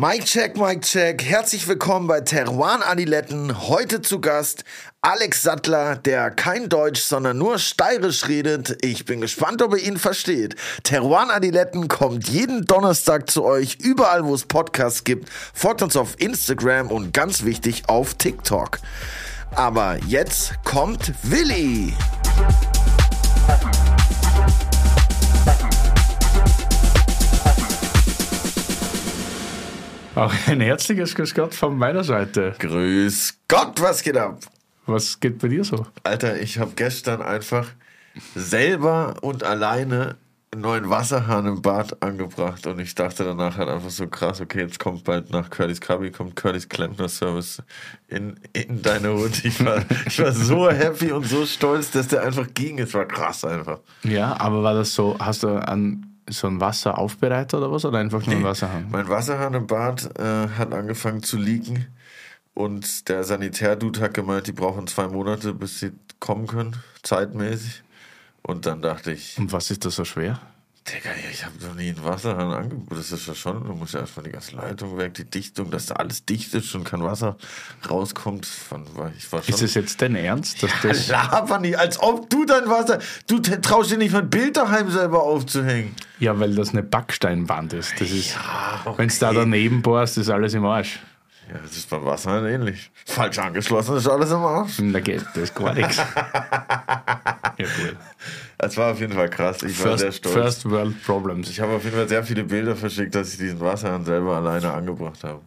Mike check, Mike check. Herzlich willkommen bei Teruan Adiletten. Heute zu Gast Alex Sattler, der kein Deutsch, sondern nur steirisch redet. Ich bin gespannt, ob ihr ihn versteht. Teruan Adiletten kommt jeden Donnerstag zu euch, überall wo es Podcasts gibt. Folgt uns auf Instagram und ganz wichtig auf TikTok. Aber jetzt kommt Willi. Auch ein herzliches Grüß Gott von meiner Seite. Grüß Gott, was geht ab? Was geht bei dir so? Alter, ich habe gestern einfach selber und alleine einen neuen Wasserhahn im Bad angebracht und ich dachte danach halt einfach so krass, okay, jetzt kommt bald nach Curtis Cubby, kommt Curtis Klempner Service in, in deine Hut. Ich war, ich war so happy und so stolz, dass der einfach ging. Es war krass einfach. Ja, aber war das so, hast du an so ein Wasseraufbereiter oder was oder einfach nur ein Wasserhahn? Mein Wasserhahn im Bad äh, hat angefangen zu leaken und der Sanitärdude hat gemeint, die brauchen zwei Monate, bis sie kommen können, zeitmäßig. Und dann dachte ich, Und was ist da so schwer? Digga, ich habe noch nie einen Wasserhahn angeboten. Das ist ja schon, du musst ja erstmal die ganze Leitung weg, die Dichtung, dass da alles dicht ist und kein Wasser rauskommt. Ich war schon, Ist es jetzt dein Ernst? Dass das, Laber nicht, als ob du dein Wasser, du traust dir nicht mein Bild daheim selber aufzuhängen. ja, weil das eine Backsteinwand ist. Das ist okay. Wenn es da daneben bohrst, ist alles im Arsch. Ja, das ist beim Wasserhahn ähnlich. Falsch angeschlossen ist alles im Arsch. Da geht das ist gar nichts. Ja, cool. Das war auf jeden Fall krass. Ich war sehr First, stolz. first World Problems. Ich habe auf jeden Fall sehr viele Bilder verschickt, dass ich diesen Wasserhahn selber alleine angebracht habe.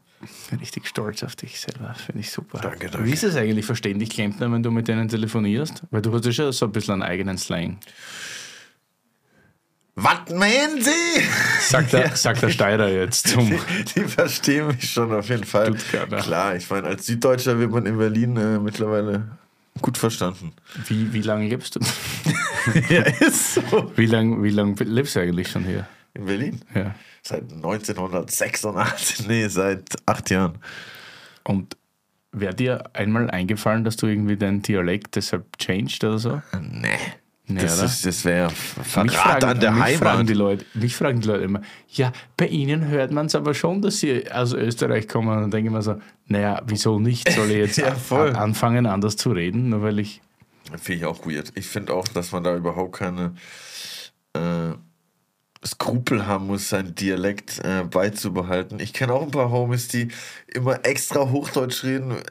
bin richtig stolz auf dich selber. Finde ich super. Danke, danke. Wie ist es eigentlich? Verstehen dich Klempner, wenn du mit denen telefonierst? Weil du hast ja schon so ein bisschen einen eigenen Slang. Was meinen Sie? Sagt der, sagt der Steirer jetzt zum. Die, die verstehen mich schon auf jeden Fall. Klar, ich meine, als Süddeutscher wird man in Berlin äh, mittlerweile gut verstanden. Wie, wie lange lebst du? ja, ist so. Wie lange wie lang lebst du eigentlich schon hier? In Berlin? Ja. Seit 1986, nee, seit acht Jahren. Und wäre dir einmal eingefallen, dass du irgendwie deinen Dialekt deshalb changed oder so? Nee. Nee, das oder? ist- das wäre Verrat an der mich Fragen Heimat. die Leute, mich fragen die Leute immer, ja, bei Ihnen hört man es aber schon, dass Sie aus Österreich kommen. Und dann denke ich mir so, naja, wieso nicht? Soll ich jetzt Ja, voll. a- anfangen, anders zu reden, nur weil ich. Finde ich auch weird. Ich finde auch, dass man da überhaupt keine äh, Skrupel haben muss, seinen Dialekt äh, beizubehalten. Ich kenne auch ein paar Homies, die immer extra Hochdeutsch reden, äh,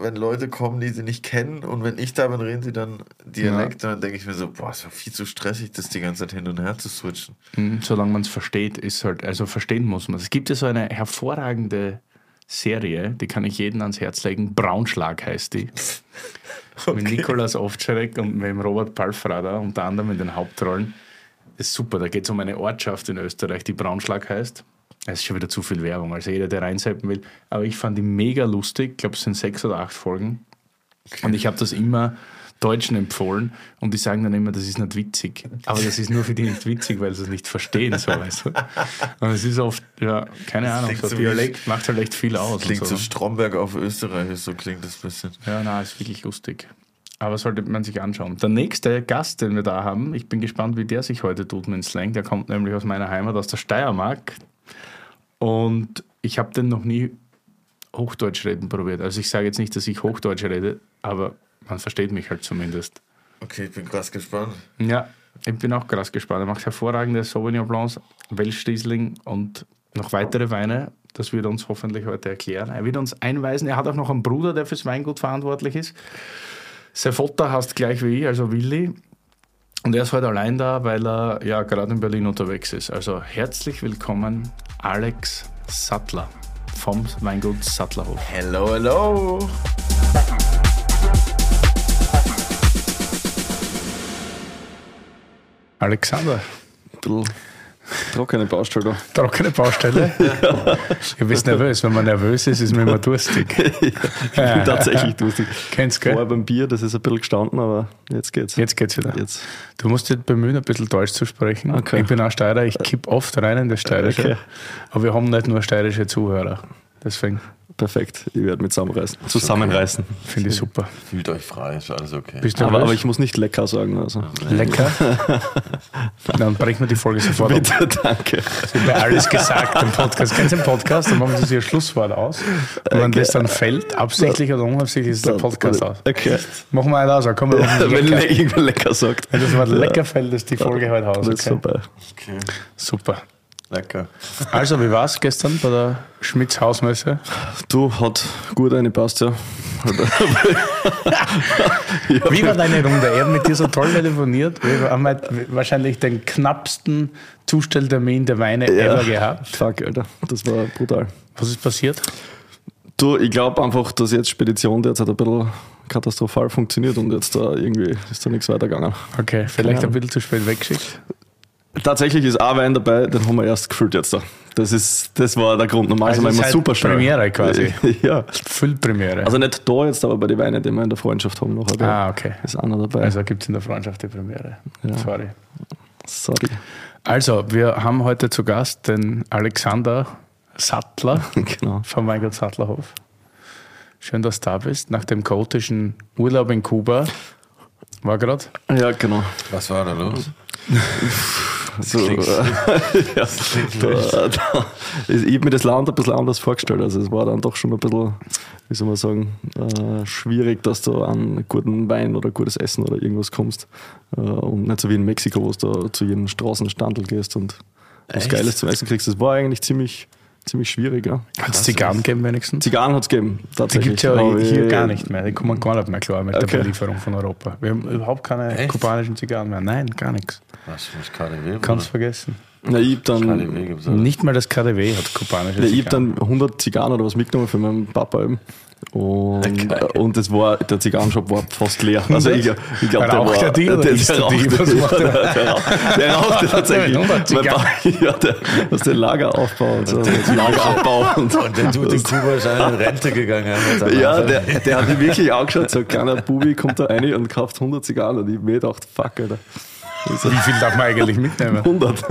wenn Leute kommen, die sie nicht kennen. Und wenn ich da bin, reden sie dann Dialekt. Und dann denke ich mir so, boah, ist doch viel zu stressig, das die ganze Zeit hin und her zu switchen. Hm, Solange man es versteht, ist halt, also verstehen muss man. Es gibt ja so eine hervorragende Serie, die kann ich jedem ans Herz legen. Braunschlag heißt die. Mit Nikolaus Ovtcharek und mit dem Robert Palfrader, unter anderem in den Hauptrollen. Ist super. Da geht es um eine Ortschaft in Österreich, die Braunschlag heißt. Es ist schon wieder zu viel Werbung, also jeder, der reinseppen will. Aber ich fand die mega lustig. Ich glaube, es sind sechs oder acht Folgen. Und ich habe das immer Deutschen empfohlen und die sagen dann immer, das ist nicht witzig. Aber das ist nur für die nicht witzig, weil sie es nicht verstehen. So, weißt du? Und es ist oft, ja, keine Ahnung, so Dialekt macht halt echt viel aus. Klingt so so. Stromberg auf Österreich, so klingt das ein bisschen. Ja, na, ist wirklich lustig. Aber sollte man sich anschauen. Der nächste Gast, den wir da haben, ich bin gespannt, wie der sich heute tut mit dem Slang. Der kommt nämlich aus meiner Heimat, aus der Steiermark. Und ich habe den noch nie Hochdeutsch reden probiert. Also ich sage jetzt nicht, dass ich Hochdeutsch rede, aber man versteht mich halt zumindest. Okay, ich bin krass gespannt. Ja, ich bin auch krass gespannt. Er macht hervorragende Sauvignon Blancs, Welschriesling und noch weitere Weine. Das wird er uns hoffentlich heute erklären. Er wird uns einweisen. Er hat auch noch einen Bruder, der fürs Weingut verantwortlich ist. Sein Vater heißt gleich wie ich, also Willi. Und er ist heute allein da, weil er ja gerade in Berlin unterwegs ist. Also herzlich willkommen, Alex Sattler vom Weingut Sattlerhof. Hello, hello. Alexander, bisschen trockene Baustelle trockene Baustelle. Du bist nervös. Wenn man nervös ist, ist man immer durstig. da. Bin tatsächlich durstig. Kennst du, Vorher beim Bier, das ist ein bisschen gestanden, aber jetzt geht's. Jetzt geht's wieder. Jetzt. Du musst dich bemühen, ein bisschen Deutsch zu sprechen. Okay. Ich bin auch Steirer, ich kipp oft rein in das Steirische. Okay. Aber wir haben nicht nur steirische Zuhörer. Deswegen. perfekt. Ich werde mich zusammenreißen. Zusammenreißen. Finde ich super. Fühlt euch frei, ist alles okay. Bist du Aber, aber ich muss nicht lecker sagen. Also. lecker? Dann brechen wir die Folge sofort ab. Bitte, danke. Bei alles gesagt im Podcast. Kennst du den Podcast? Dann machen sie sich ein Schlusswort aus. Und wenn das dann fällt, absichtlich oder unabsichtlich, ist der Podcast aus. Okay. Machen wir einen aus. Komm, wir machen Wenn lecker. le irgendwer lecker sagt. Wenn das Wort lecker fällt, ist die Folge heute aus. Das ist Okay? vorbei. Okay, Super. Lecker. Also, wie war es gestern bei der Schmitz Hausmesse? Du, hat gut eine passt, ja. Wie war deine Runde? Er hat mit dir so toll telefoniert. Wir haben halt wahrscheinlich den knappsten Zustelltermin der Weine ever gehabt. Fuck, Alter. Das war brutal. Was ist passiert? Du, ich glaube einfach, dass jetzt Spedition derzeit ein bisschen katastrophal funktioniert und jetzt da irgendwie ist da nichts weitergegangen. Okay, vielleicht ein bisschen zu spät weggeschickt. Tatsächlich ist ein Wein dabei, den haben wir erst gefüllt jetzt da. Das, ist, das war der Grund. Normal Also sind wir immer seit super schnell. Premiere quasi. ja. Füllpremiere. Also nicht da jetzt, aber bei den Weinen, die wir in der Freundschaft haben noch. ah, okay. Ist einer dabei. Also gibt es in der Freundschaft die Premiere. Sorry. Sorry. Also, wir haben heute zu Gast den Alexander Sattler genau. vom Weingut Sattlerhof. Schön, dass du da bist. Nach dem chaotischen Urlaub in Kuba war gerade. Ja, genau. Was war da los? So, äh, ja, da, da, ich habe mir das Land ein bisschen anders vorgestellt. Also es war dann doch schon ein bisschen, wie soll man sagen, äh, schwierig, dass du an guten Wein oder gutes Essen oder irgendwas kommst. Äh, und nicht so wie in Mexiko, wo du zu jedem Straßenstandel gehst und was? Geiles zum Essen kriegst. Das war eigentlich ziemlich, ziemlich schwierig. Ja. Hat es Zigarren gegeben wenigstens? Zigarren hat es gegeben, Die tatsächlich. gibt es ja hier gar nicht mehr. Die kommen gar nicht mehr klar mit der Okay. Belieferung von Europa. Wir haben überhaupt keine Echt? kubanischen Zigarren mehr. Nein, gar nichts. Was, mit KDW? Kannst vergessen. Na, ich hab dann, KDW gibt's auch. Nicht mal das KDW hat kubanische Ja, ich habe Zigarren. dann 100 Zigarren oder was mitgenommen für meinen Papa eben. Und, Geil. und das war, der Zigarrenshop war fast leer. Also ich, ich glaube, der war. er der, der, er die? rauchte, er? der, der, rauch- der rauchte tatsächlich. Ja, der, was den Lageraufbau und so, das Lagerabbau und, der Dude in Kuba ist in Rente gegangen. Hat ja, der, der hat mich wirklich angeschaut, so ein kleiner Bubi kommt da rein und kauft 100 Zigarren und ich mir gedacht, fuck, Alter. Wie viel darf man eigentlich mitnehmen? 100.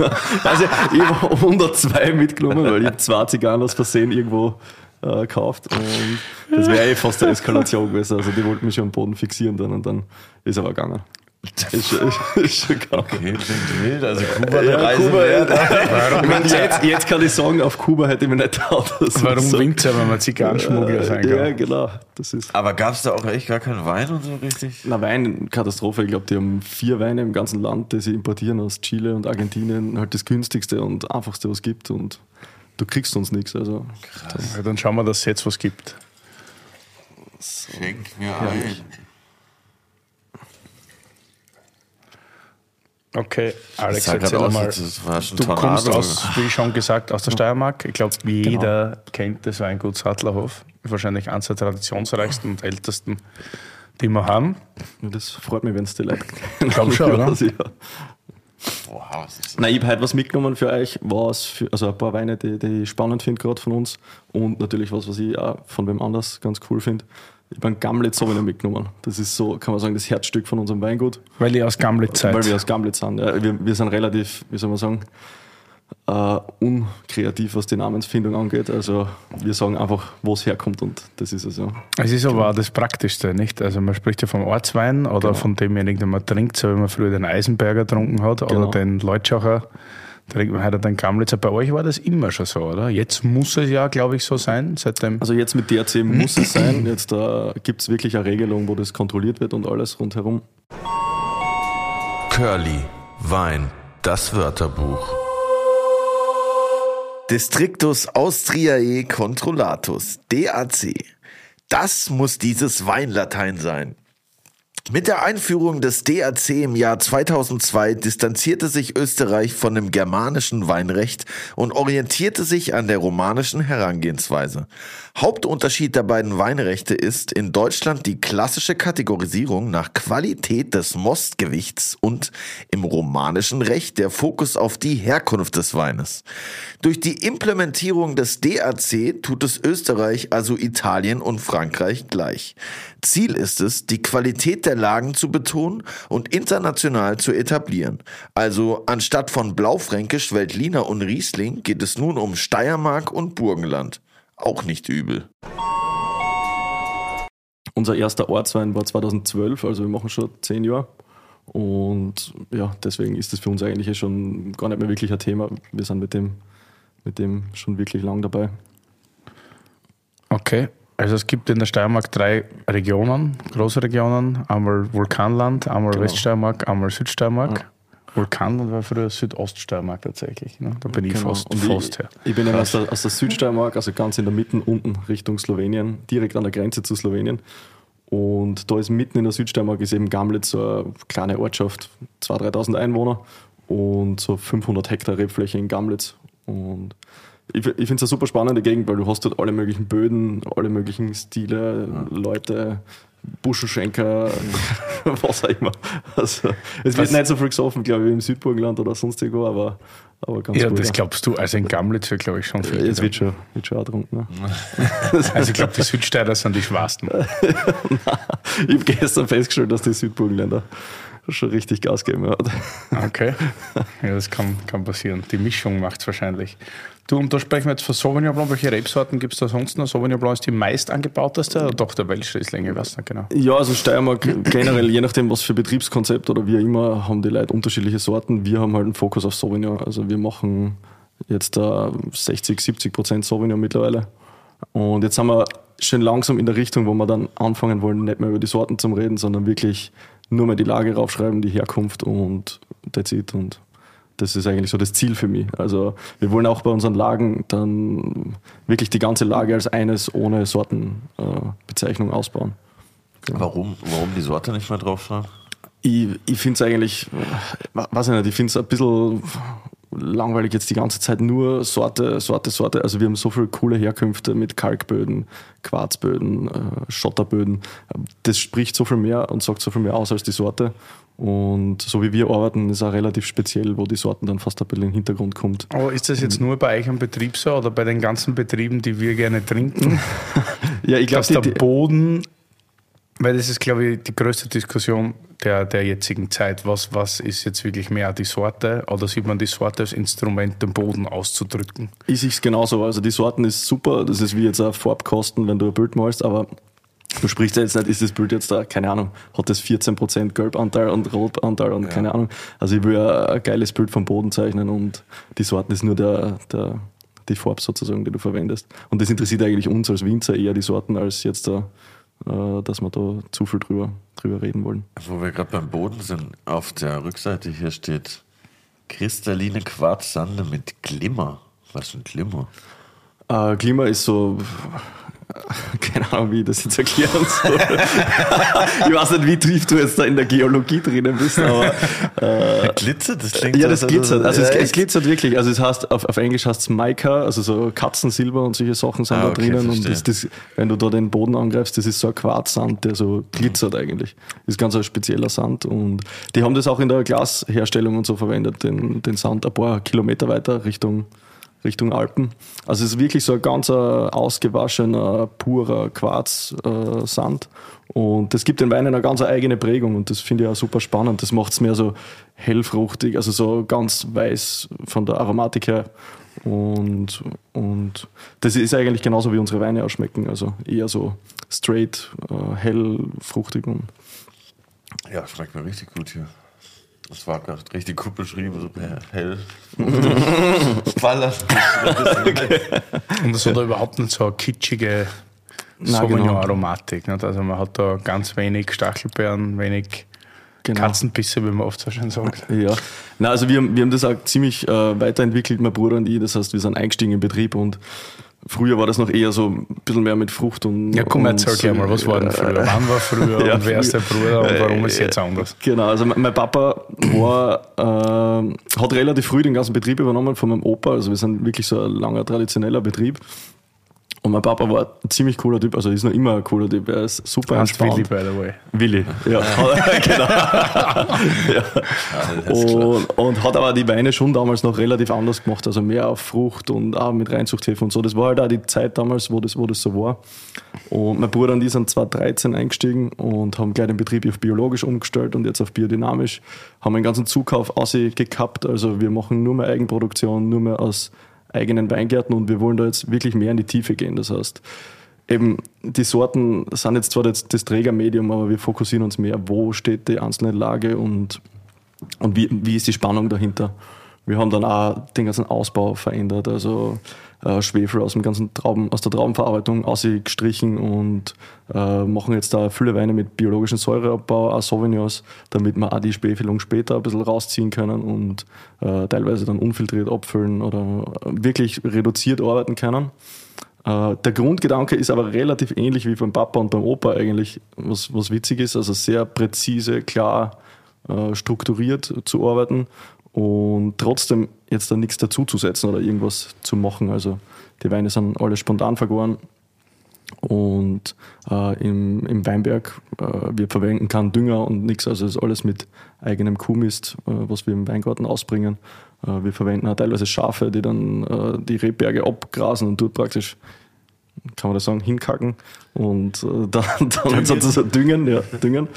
Also ich habe 102 mitgenommen, weil ich zwei Zigarren aus Versehen irgendwo äh, gekauft und das wäre eh fast eine Eskalation gewesen. Also die wollten mich schon am Boden fixieren dann und dann ist aber gegangen. Ist, ist, ist. Okay, klingt wild. Also Kuba, Ja, Reise Kuba, wert. ich meine, jetzt, jetzt kann ich sagen, auf Kuba hätte ich mir nicht das Warum so- winkt es, wenn man Zigarrenschmuggler sein kann? Ja, genau. Das ist. Aber gab es da auch echt gar keinen Wein und so richtig? Na, Wein, Katastrophe. Ich glaube, die haben vier Weine im ganzen Land, die sie importieren aus Chile und Argentinien. Halt das günstigste und einfachste, was es gibt. Und du kriegst sonst nichts. Also, Ja, dann schauen wir, dass es jetzt was gibt. Schenk mir ein. Okay, Alex, erzähl aus, mal. Du Tornado. kommst aus, wie schon gesagt, aus der Steiermark. Ich glaube, jeder kennt das Weingut Sattlerhof. Wahrscheinlich eines der traditionsreichsten und ältesten, die wir haben. ja, das freut mich, wenn es dir leid glaub schon, oder? Ja. Wow, was ist das? Nein, ich habe heute was mitgenommen für euch. Was für, also ein paar Weine, die, die ich spannend finde, gerade von uns. Und natürlich was, was ich auch von wem anders ganz cool finde. Ich habe einen Gamlet Sauvignon mitgenommen. Das ist so, kann man sagen, das Herzstück von unserem Weingut. Weil ihr aus Gamlet seid. Weil wir aus Gamlitz sind. Ja, wir, wir sind relativ, wie soll man sagen, äh, unkreativ, was die Namensfindung angeht. Also wir sagen einfach, wo es herkommt und das ist es ja. Es ist aber auch das Praktischste, nicht? Also man spricht ja vom Ortswein oder von demjenigen, den man trinkt, so wie man früher den Eisenberger getrunken hat Genau. oder den Leutschacher. Trinkt man heute den Gamlitzer. Bei euch war das immer schon so, oder? Jetzt muss es ja, glaube ich, so sein, seitdem. Also jetzt mit DRC muss es sein. Jetzt äh, gibt es wirklich eine Regelung, wo das kontrolliert wird und alles rundherum. Curly, Wein, das Wörterbuch. Districtus Austriae Controllatus, DAC. Das muss dieses Weinlatein sein. Mit der Einführung des DAC im Jahr 2002 distanzierte sich Österreich von dem germanischen Weinrecht und orientierte sich an der romanischen Herangehensweise. Hauptunterschied der beiden Weinrechte ist in Deutschland die klassische Kategorisierung nach Qualität des Mostgewichts und im romanischen Recht der Fokus auf die Herkunft des Weines. Durch die Implementierung des DAC tut es Österreich, also Italien und Frankreich gleich. Ziel ist es, die Qualität der Lagen zu betonen und international zu etablieren. Also anstatt von Blaufränkisch, Veltliner und Riesling geht es nun um Steiermark und Burgenland. Auch nicht übel. unser erster Ortswein war 2012, also wir machen schon zehn Jahre. Und ja, deswegen ist das für uns eigentlich schon gar nicht mehr wirklich ein Thema. Wir sind mit dem, mit dem schon wirklich lang dabei. Okay. Also es gibt in der Steiermark drei Regionen, große Regionen. Einmal Vulkanland, einmal Genau. Weststeiermark, einmal Südsteiermark. Vulkanland war früher Südoststeiermark tatsächlich. Ne? Da bin ich Genau. fast, Und fast ich, her. ich bin ja aus der, aus der Südsteiermark, also ganz in der Mitte unten Richtung Slowenien, direkt an der Grenze zu Slowenien. Und da ist mitten in der Südsteiermark ist eben Gamlitz so eine kleine Ortschaft, 2.000, 3.000 Einwohner und so 500 Hektar Rebfläche in Gamlitz. Und ich, ich finde es eine super spannende Gegend, weil du hast dort alle möglichen Böden, alle möglichen Stile, Leute, Buschenschenker, was auch immer. Also, es wird Was- nicht so viel gesoffen, glaube ich, wie im Südburgenland oder sonst irgendwo, aber, aber ganz Ja, gut. das glaubst du. Also in Gamlitz wird, glaube ich, schon viel. Ja, Es wird schon, wird schon auch getrunken. Ne? Also ich glaube, die Südsteirer sind die schwarsten. Ich habe gestern festgestellt, dass die Südburgenländer schon richtig Gas geben. Ja. Okay. Ja, das kann, kann passieren. Die Mischung macht es wahrscheinlich. Du, und da sprechen wir jetzt von Sauvignon Blanc. Welche Rebsorten gibt es da sonst noch? Sauvignon Blanc ist die meist angebauteste oder doch der Welschriesling? Ich weiß nicht genau. ja, also Steiermark generell, je nachdem, was für Betriebskonzept oder wie immer, haben die Leute unterschiedliche Sorten. Wir haben halt einen Fokus auf Sauvignon. Also wir machen jetzt da 60, 70 Prozent Sauvignon mittlerweile. Und jetzt sind wir schon langsam in der Richtung, wo wir dann anfangen wollen, nicht mehr über die Sorten zu reden, sondern wirklich nur mehr die Lage raufschreiben, die Herkunft und that's it. Und das ist eigentlich so das Ziel für mich. Also wir wollen auch bei unseren Lagen dann wirklich die ganze Lage als eines ohne Sortenbezeichnung äh, ausbauen. Warum, warum die Sorte nicht mehr draufschreiben? Ich, ich finde es eigentlich, weiß ich nicht, ich finde es ein bisschen langweilig jetzt die ganze Zeit nur Sorte, Sorte, Sorte. Also wir haben so viele coole Herkünfte mit Kalkböden, Quarzböden, äh, Schotterböden. Das spricht so viel mehr und sagt so viel mehr aus als die Sorte. Und so wie wir arbeiten, ist auch relativ speziell, wo die Sorten dann fast ein bisschen in den Hintergrund kommt. Aber ist das jetzt nur bei euch am Betrieb so oder bei den ganzen Betrieben, die wir gerne trinken? Ja, ich dass glaube, der Boden, weil das ist, glaube ich, die größte Diskussion der, der jetzigen Zeit. Was, was ist jetzt wirklich mehr die Sorte oder sieht man die Sorte als Instrument, den Boden auszudrücken? Ich sehe es genauso. Also die Sorten ist super. Das ist wie jetzt ein Farbkosten, wenn du ein Bild malst, aber du sprichst ja jetzt nicht, ist das Bild jetzt da, keine Ahnung, hat das 14% Gelbanteil und Rotanteil und keine Ahnung. Also ich will ja ein geiles Bild vom Boden zeichnen und die Sorten ist nur der, der, die Farbe sozusagen, die du verwendest. Und das interessiert eigentlich uns als Winzer eher die Sorten, als jetzt da, äh, dass wir da zu viel drüber, drüber reden wollen. Wo wir gerade beim Boden sind, auf der Rückseite hier steht kristalline Quarzsande mit Glimmer. Was für ein Glimmer? Äh, Klima ist so, keine Ahnung, wie ich das jetzt erklären soll. ich weiß nicht, wie tief du jetzt da in der Geologie drinnen bist, aber Glitzert? Das klingt ja, so, das als- glitzert. Also es, Ja, es echt? glitzert wirklich. Also es heißt, auf, auf Englisch heißt es Mica, also so Katzensilber und solche Sachen sind Ah, da okay, drinnen. Und verstehe. das, das, wenn du da den Boden angreifst, das ist so ein Quarzsand, der so glitzert eigentlich. Das ist ganz ein spezieller Sand. Und die haben das auch in der Glasherstellung und so verwendet, den, den Sand ein paar Kilometer weiter Richtung, Richtung Alpen. Also es ist wirklich so ein ganz äh, ausgewaschener, purer Quarzsand. Äh, und das gibt den Weinen eine ganz eigene Prägung und das finde ich auch super spannend. Das macht es mehr so hellfruchtig, also so ganz weiß von der Aromatik her. Und, und das ist eigentlich genauso wie unsere Weine ausschmecken. Also eher so straight, äh, hell, fruchtig und Ja, schmeckt mir richtig gut hier. Das war gerade richtig gut beschrieben, so hell. Baller. Und das hat da überhaupt nicht so eine kitschige Na, Sauvignon-Aromatik. nicht? Also man hat da ganz wenig Stachelbeeren, wenig Genau. Katzenbisse, wie man oft so schön sagt. Ja, na also wir haben, wir haben das auch ziemlich äh, weiterentwickelt, mein Bruder und ich. Das heißt, wir sind eingestiegen im Betrieb und früher war das noch eher so ein bisschen mehr mit Frucht und. Ja, komm, erzähl so, mal, was war denn früher? Wann war früher Ja, und wer ist der Bruder und warum ist Äh, jetzt anders? Genau, also mein mein Papa war, äh, hat relativ früh den ganzen Betrieb übernommen von meinem Opa. Also wir sind wirklich so ein langer traditioneller Betrieb. Und mein Papa war ein ziemlich cooler Typ, also ist noch immer ein cooler Typ, er ist super Hans Willi, by the way. Willi, ja, genau. ja. alles klar. Und, und hat aber die Weine schon damals noch relativ anders gemacht, also mehr auf Frucht und auch mit Reinzuchthilfe und so. Das war halt auch die Zeit damals, wo das, wo das so war. Und mein Bruder und ich sind 2013 eingestiegen und haben gleich den Betrieb auf biologisch umgestellt und jetzt auf biodynamisch. Haben einen ganzen Zukauf gekappt, also wir machen nur mehr Eigenproduktion, nur mehr aus eigenen Weingärten und wir wollen da jetzt wirklich mehr in die Tiefe gehen. Das heißt, eben die Sorten sind jetzt zwar das, das Trägermedium, aber wir fokussieren uns mehr, wo steht die einzelne Lage und, und wie, wie ist die Spannung dahinter. Wir haben dann auch den ganzen Ausbau verändert, also äh, Schwefel aus, dem ganzen Trauben, aus der Traubenverarbeitung ausgestrichen und äh, machen jetzt da viele Weine mit biologischem Säureabbau, auch Sauvignons, damit wir auch die Späfelung später ein bisschen rausziehen können und äh, teilweise dann unfiltriert abfüllen oder wirklich reduziert arbeiten können. Äh, der Grundgedanke ist aber relativ ähnlich wie beim Papa und beim Opa eigentlich, was, was witzig ist, also sehr präzise, klar äh, strukturiert zu arbeiten und trotzdem jetzt da nichts dazuzusetzen oder irgendwas zu machen. Also die Weine sind alle spontan vergoren und äh, im, im Weinberg, äh, wir verwenden keinen Dünger und nichts, also ist alles mit eigenem Kuhmist, äh, was wir im Weingarten ausbringen. Äh, wir verwenden auch teilweise Schafe, die dann äh, die Rebberge abgrasen und dort praktisch, kann man das sagen, hinkacken und äh, dann, dann sozusagen düngen, ja, düngen.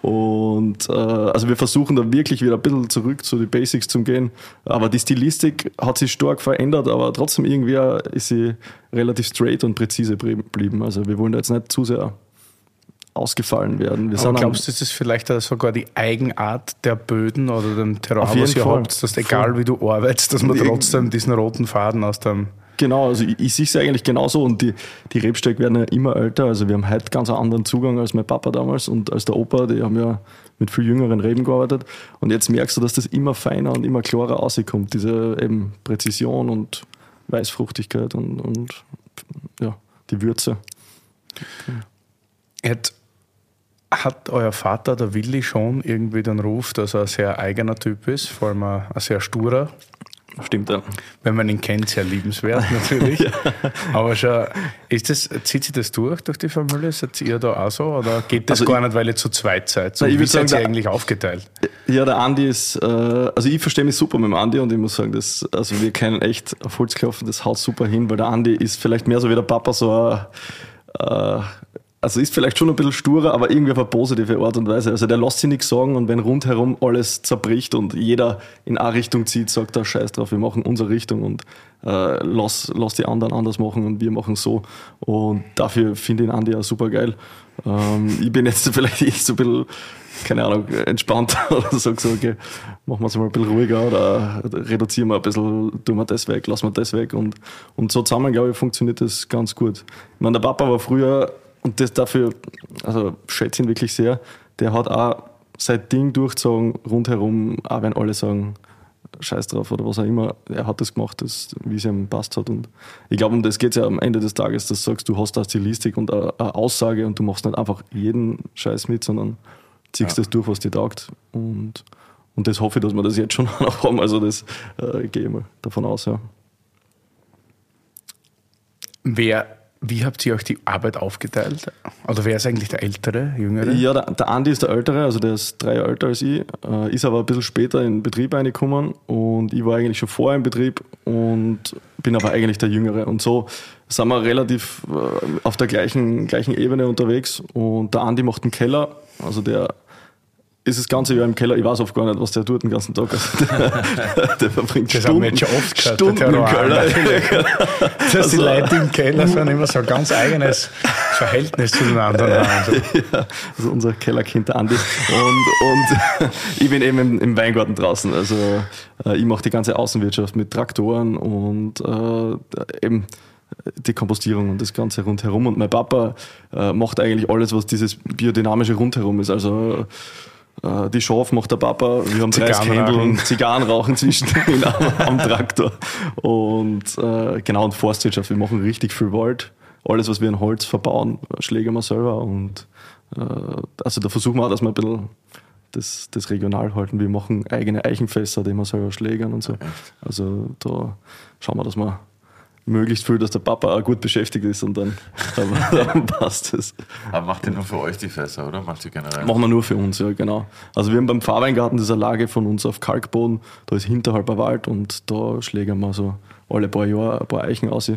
Und äh, also wir versuchen da wirklich wieder ein bisschen zurück zu den Basics zu gehen. Aber die Stilistik hat sich stark verändert, aber trotzdem irgendwie ist sie relativ straight und präzise geblieben. Also wir wollen da jetzt nicht zu sehr ausgefallen werden. Wir Aber glaubst du, ist das vielleicht sogar die Eigenart der Böden oder dem Terrain, was ihr Fall. habt, dass egal wie du arbeitest, dass man trotzdem diesen roten Faden aus dem Genau, also ich, ich sehe es eigentlich genauso und die, die Rebstöcke werden ja immer älter. Also wir haben heute ganz einen anderen Zugang als mein Papa damals und als der Opa, die haben ja mit viel jüngeren Reben gearbeitet. Und jetzt merkst du, dass das immer feiner und immer klarer rauskommt, diese eben Präzision und Weißfruchtigkeit und, und ja, die Würze. Hat, hat euer Vater, der Willi, schon irgendwie den Ruf, dass er ein sehr eigener Typ ist, vor allem ein, ein sehr sturer? Stimmt, ja. Wenn man ihn kennt, sehr liebenswert natürlich. Aber schon, ist das, zieht sich das durch, durch die Familie? Seid ihr da auch so? Oder geht das Also gar ich- nicht, weil ihr zu zweit seid? So, ich wie seid ihr eigentlich aufgeteilt? Ja, der Andi ist, äh, also ich verstehe mich super mit dem Andi und ich muss sagen, das, also wir können echt auf Holz klopfen, das haut super hin, weil der Andi ist vielleicht mehr so wie der Papa, so ein, äh, also ist vielleicht schon ein bisschen sturer, aber irgendwie auf eine positive Art und Weise. Also der lässt sich nichts sagen und wenn rundherum alles zerbricht und jeder in eine Richtung zieht, sagt er, scheiß drauf, wir machen unsere Richtung und äh, lass, lass die anderen anders machen und wir machen so. Und dafür finde ich Andi auch super geil. Ähm, ich bin jetzt vielleicht eh so ein bisschen, keine Ahnung, entspannter oder so, okay, machen wir es mal ein bisschen ruhiger oder reduzieren wir ein bisschen, tun wir das weg, lassen wir das weg und, und so zusammen, glaube ich, funktioniert das ganz gut. Ich meine, der Papa war früher, und das dafür, also schätze ihn wirklich sehr, der hat auch sein Ding durchgezogen rundherum, auch wenn alle sagen, Scheiß drauf oder was auch immer, er hat das gemacht, das, wie es ihm passt hat. Und ich glaube, um das geht es ja am Ende des Tages, dass du sagst, du hast eine Stilistik und eine, eine Aussage und du machst nicht einfach jeden Scheiß mit, sondern ziehst das durch, was dir taugt. Und, und das hoffe ich, dass wir das jetzt schon noch haben. Also das äh, gehe ich mal davon aus, ja. Wer, wie habt ihr euch die Arbeit aufgeteilt? Oder wer ist eigentlich der Ältere, Jüngere? Ja, der, der Andi ist der Ältere, also der ist drei Jahre älter als ich, äh, ist aber ein bisschen später in den Betrieb reingekommen und ich war eigentlich schon vorher im Betrieb und bin aber eigentlich der Jüngere. Und so sind wir relativ äh, auf der gleichen, gleichen Ebene unterwegs und der Andi macht einen Keller, also der ist das ganze Jahr im Keller. Ich weiß oft gar nicht, was der tut den ganzen Tag. Also der, verbringt Das haben wir Stunden, schon oft gehört, Stunden der im Keller. Dass Also- die Leute im Keller sind immer so ein ganz eigenes Verhältnis zu den anderen ja, also unser Kellerkind der Andi. Und, und ich bin eben im, im Weingarten draußen. Also äh, ich mache die ganze Außenwirtschaft mit Traktoren und äh, eben die Kompostierung und das Ganze rundherum. Und mein Papa äh, macht eigentlich alles, was dieses biodynamische rundherum ist. Also die Schaf macht der Papa, wir haben 30 Zigarren Händel und Zigarren rauchen zwischendrin am, am Traktor. Und äh, genau, und Forstwirtschaft, wir machen richtig viel Wald. Alles, was wir in Holz verbauen, schlägen wir selber. Und äh, also da versuchen wir auch, dass wir ein bisschen das, das regional halten. Wir machen eigene Eichenfässer, die wir selber schlägern und so. Also da schauen wir, dass wir möglichst viel, dass der Papa auch gut beschäftigt ist und dann, dann, passt es. Aber macht ihr nur für euch die Fässer, oder? Macht ihr generell? Machen wir nur für uns, ja, genau. Also wir haben beim Pfarrweingarten diese Lage von uns auf Kalkboden, da ist hinterhalb ein Wald und da schlägern wir so alle paar Jahre ein paar Eichen aus.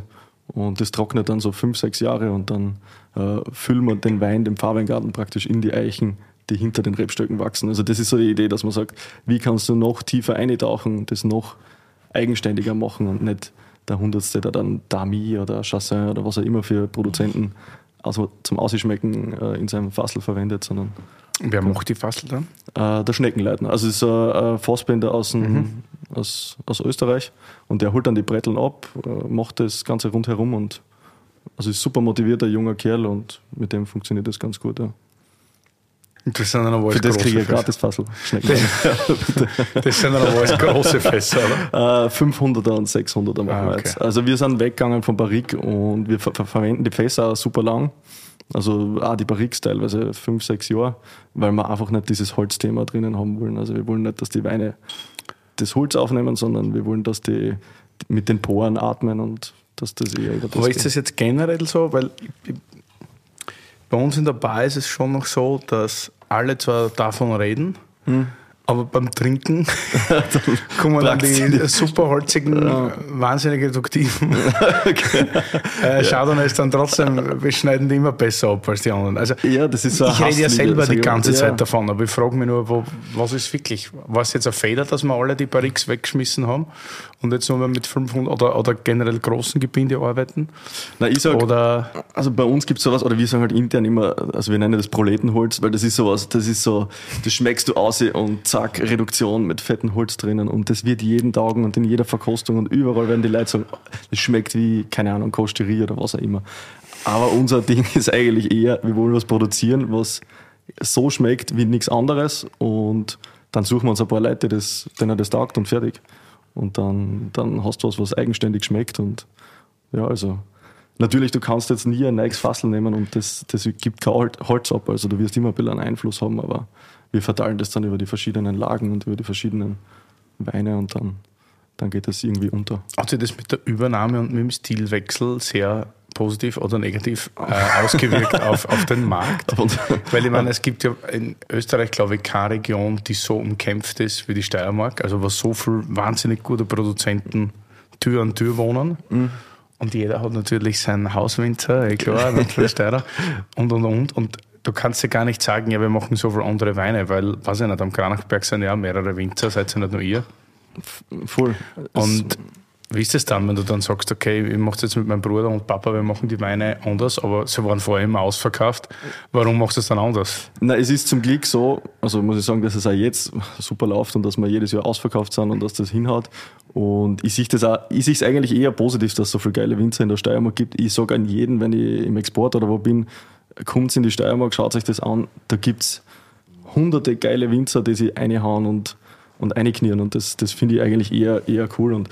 Und das trocknet dann so fünf, sechs Jahre und dann äh, füllen wir den Wein, den Pfarrweingarten praktisch in die Eichen, die hinter den Rebstöcken wachsen. Also das ist so die Idee, dass man sagt, wie kannst du noch tiefer eintauchen, das noch eigenständiger machen und nicht der Hundertste, der dann Dami oder Chassin oder was auch immer für Produzenten also zum Ausschmecken äh, in seinem Fassel verwendet, sondern Wer macht die Fassel dann? äh, der Schneckenleitner. Also es ist ein äh, Fassbänder aus, dem- aus, aus Österreich und der holt dann die Bretteln ab, äh, macht das Ganze rundherum und also ist super motivierter junger Kerl und mit dem funktioniert das ganz gut. Ja. Das sind dann aber Für alles das große kriege ich Fässer. gratis Fassel. Das sind dann aber alles große Fässer, oder? Äh, 500er und 600er machen Ah, wir okay. jetzt. Also wir sind weggegangen von Barrique und wir ver ver verwenden die Fässer auch super lang. Also auch die Barriques teilweise fünf, sechs Jahre, weil wir einfach nicht dieses Holzthema drinnen haben wollen. Also wir wollen nicht, dass die Weine das Holz aufnehmen, sondern wir wollen, dass die mit den Poren atmen und dass das eher über das Aber ist das jetzt generell so? Weil bei uns in der Bar ist es schon noch so, dass alle zwar davon reden, aber beim Trinken kommen dann die Praktisch. super holzigen, wahnsinnig reduktiven äh, Chardonnays dann trotzdem, wir schneiden die immer besser ab als die anderen. Also Ja, das ist so ich rede ja selber sag die ganze Ja. Zeit davon, aber ich frage mich nur, wo, was ist wirklich? War es jetzt ein Fehler, dass wir alle die Barriques weggeschmissen haben und jetzt nur mehr mit 500 oder, oder generell großen Gebinde arbeiten? Na, ich sag, Oder Also bei uns gibt es sowas, oder wir sagen halt intern immer, also wir nennen das Proletenholz, weil das ist sowas, das ist so, das schmeckst du aus und zack, Reduktion mit fettem Holz drinnen und das wird jeden Tag und in jeder Verkostung und überall werden die Leute sagen, das schmeckt wie, keine Ahnung, Kosterie oder was auch immer. Aber unser Ding ist eigentlich eher, wir wollen was produzieren, was so schmeckt wie nichts anderes und dann suchen wir uns ein paar Leute, das, denen das taugt und fertig. Und dann, dann hast du was, was eigenständig schmeckt und ja, also natürlich, du kannst jetzt nie ein neues Fassel nehmen und das, das gibt kein Hol- Holz ab. Also du wirst immer ein bisschen einen Einfluss haben, aber wir verteilen das dann über die verschiedenen Lagen und über die verschiedenen Weine und dann, dann geht das irgendwie unter. hat sich das mit der Übernahme und mit dem Stilwechsel sehr positiv oder negativ äh, ausgewirkt auf, auf den Markt? Weil ich meine, es gibt ja in Österreich, glaube ich, keine Region, die so umkämpft ist wie die Steiermark, also wo so viele wahnsinnig gute Produzenten Tür an Tür wohnen. Und jeder hat natürlich seinen Hauswinzer, eh klar, natürlich Steirer und und und. Und du kannst ja gar nicht sagen, ja, wir machen so viele andere Weine, weil, weiß ich nicht, am Kranachberg sind ja auch mehrere Winzer, seid ihr nicht nur ihr. voll. Und wie ist es dann, wenn du dann sagst, okay, ich mache jetzt mit meinem Bruder und Papa, wir machen die Weine anders, aber sie waren vorher immer ausverkauft. Warum machst du es dann anders? Na, es ist zum Glück so, also muss ich sagen, dass es auch jetzt super läuft und dass wir jedes Jahr ausverkauft sind und dass das hinhaut. Und ich sehe das auch, ich sehe es eigentlich eher positiv, dass es so viele geile Winzer in der Steiermark gibt. Ich sage an jeden, wenn ich im Export oder wo bin, kommt in die Steiermark, schaut euch das an, da gibt es hunderte geile Winzer, die sich reinhauen und, und einknien und das, das finde ich eigentlich eher, eher cool und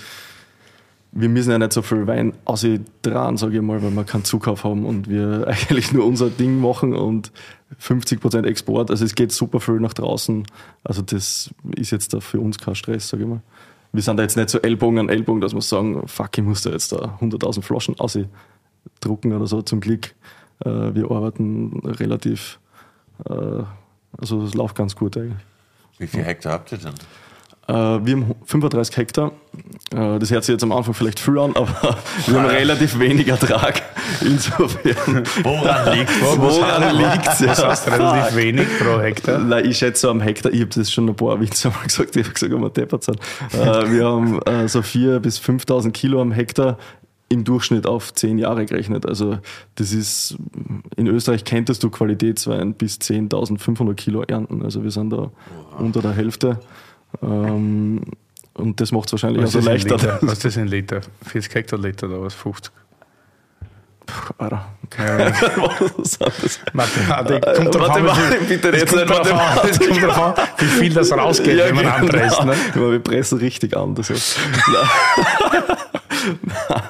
wir müssen ja nicht so viel Wein dran, sage ich mal, weil wir keinen Zukauf haben und wir eigentlich nur unser Ding machen und 50% Export. Also es geht super viel nach draußen. Also das ist jetzt da für uns kein Stress, sage ich mal. Wir sind da jetzt nicht so Ellbogen an Ellbogen, dass wir sagen, fuck, ich muss da jetzt da 100.000 Flaschen drucken oder so. Zum Glück, wir arbeiten relativ, äh, also es läuft ganz gut eigentlich. Wie viel Hektar habt ihr denn? Äh, wir haben 35 Hektar. Äh, das hört sich jetzt am Anfang vielleicht viel an, aber wir haben relativ wenig Ertrag. Insofern. Woran liegt Woran liegt es? Das heißt relativ wenig pro Hektar. Nein, ich schätze so am Hektar, ich habe das schon ein paar Winzer mal gesagt, ich habe gesagt, ob wir deppert sind. Äh, wir haben äh, so 4.000 bis 5.000 Kilo am Hektar im Durchschnitt auf 10 Jahre gerechnet. Also das ist, in Österreich kenntest du Qualitätswein bis 10.500 Kilo ernten. Also wir sind da unter der Hälfte. Ähm, und das macht es wahrscheinlich Was also ist, in leichter. Liter? was ist das in Liter? 40 Hektoliter oder was? 50? Alter. Keine Ahnung. Was ist das? Mathematik. Kommt drauf an, bitte es jetzt kommt nicht drauf an, es kommt drauf an, wie viel das rausgeht, wenn man anpresst. Ne? genau. Wir pressen richtig an. Das heißt. na,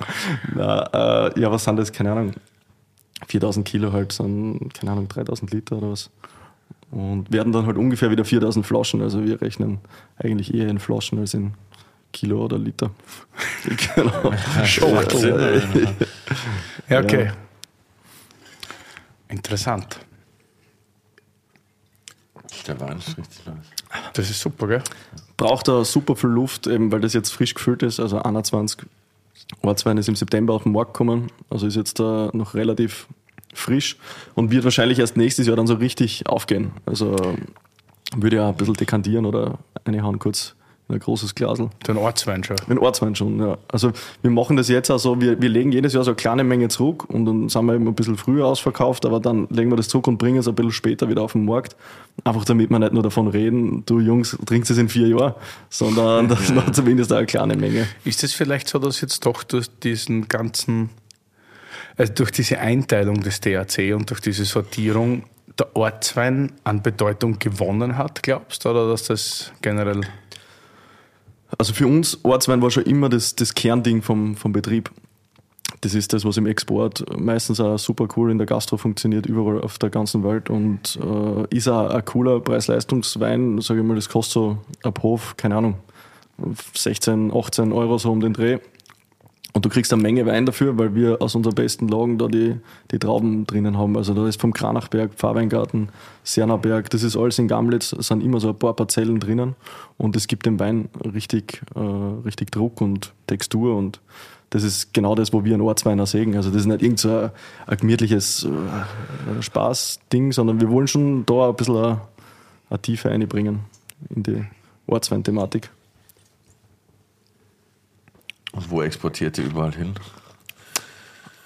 na, äh, ja, was sind das? Keine Ahnung. 4000 Kilo halt sind, keine Ahnung, 3000 Liter oder was. Und werden dann halt ungefähr wieder 4000 Flaschen. Also wir rechnen eigentlich eher in Flaschen als in Kilo oder Liter. genau. Schachtel. Ja, okay. Ja. Interessant. Der Wein ist richtig nice. Das ist super, gell? braucht da super viel Luft, eben weil das jetzt frisch gefüllt ist. Also 21 Ortswein ist im September auf den Markt gekommen, also ist jetzt da noch relativ frisch und wird wahrscheinlich erst nächstes Jahr dann so richtig aufgehen. Also würde ja ein bisschen dekantieren oder reinhauen kurz in ein großes Glasel. Den Ortswein schon. Den Ortswein schon, ja. Also wir machen das jetzt auch so, wir, wir legen jedes Jahr so eine kleine Menge zurück und dann sind wir eben ein bisschen früher ausverkauft, aber dann legen wir das zurück und bringen es ein bisschen später wieder auf den Markt. Einfach damit wir nicht nur davon reden, du Jungs, trinkst es in vier Jahren, sondern dass noch zumindest eine kleine Menge. Ist es vielleicht so, dass jetzt doch durch diesen ganzen, also durch diese Einteilung des DAC und durch diese Sortierung der Ortswein an Bedeutung gewonnen hat, glaubst du, oder dass das generell Also für uns, Ortswein war schon immer das, das Kernding vom, vom Betrieb. Das ist das, was im Export meistens auch super cool in der Gastro funktioniert, überall auf der ganzen Welt und äh, ist auch ein cooler Preis-Leistungswein, sage ich mal, das kostet so ab Hof, keine Ahnung, 16, 18 Euro so um den Dreh. Und du kriegst eine Menge Wein dafür, weil wir aus unseren besten Lagen da die, die Trauben drinnen haben. Also da ist vom Kranachberg, Pfarrweingarten, Sernaberg, das ist alles in Gamlitz, sind immer so ein paar Parzellen drinnen und es gibt dem Wein richtig, äh, richtig Druck und Textur und das ist genau das, wo wir einen Ortsweiner sehen. Also das ist nicht irgend so ein, gemütliches äh, Spaßding, sondern wir wollen schon da ein bisschen eine, eine Tiefe einbringen in die Ortswein-Thematik. Und wo exportiert ihr überall hin?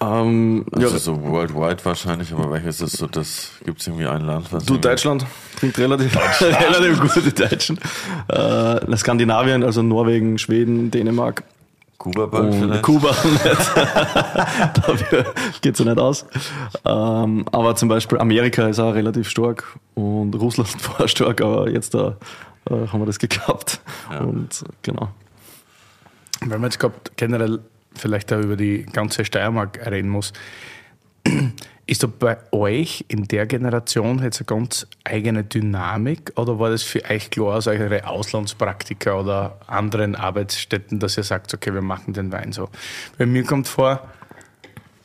Ähm, Also ja, so worldwide wahrscheinlich, aber welches ist so das? Gibt es irgendwie ein Land, was Du, Deutschland trinkt relativ, relativ gut, die Deutschen. Äh, Skandinavien, also Norwegen, Schweden, Dänemark Kuba bald und vielleicht? Kuba nicht. Dafür geht es ja nicht aus. Ähm, aber zum Beispiel Amerika ist auch relativ stark und Russland war stark, aber jetzt da äh, haben wir das geklappt. Und genau. Wenn man jetzt gerade generell vielleicht auch über die ganze Steiermark reden muss, ist da bei euch in der Generation jetzt eine ganz eigene Dynamik oder war das für euch klar aus euren Auslandspraktika oder anderen Arbeitsstätten, dass ihr sagt, okay, wir machen den Wein so? Bei mir kommt vor,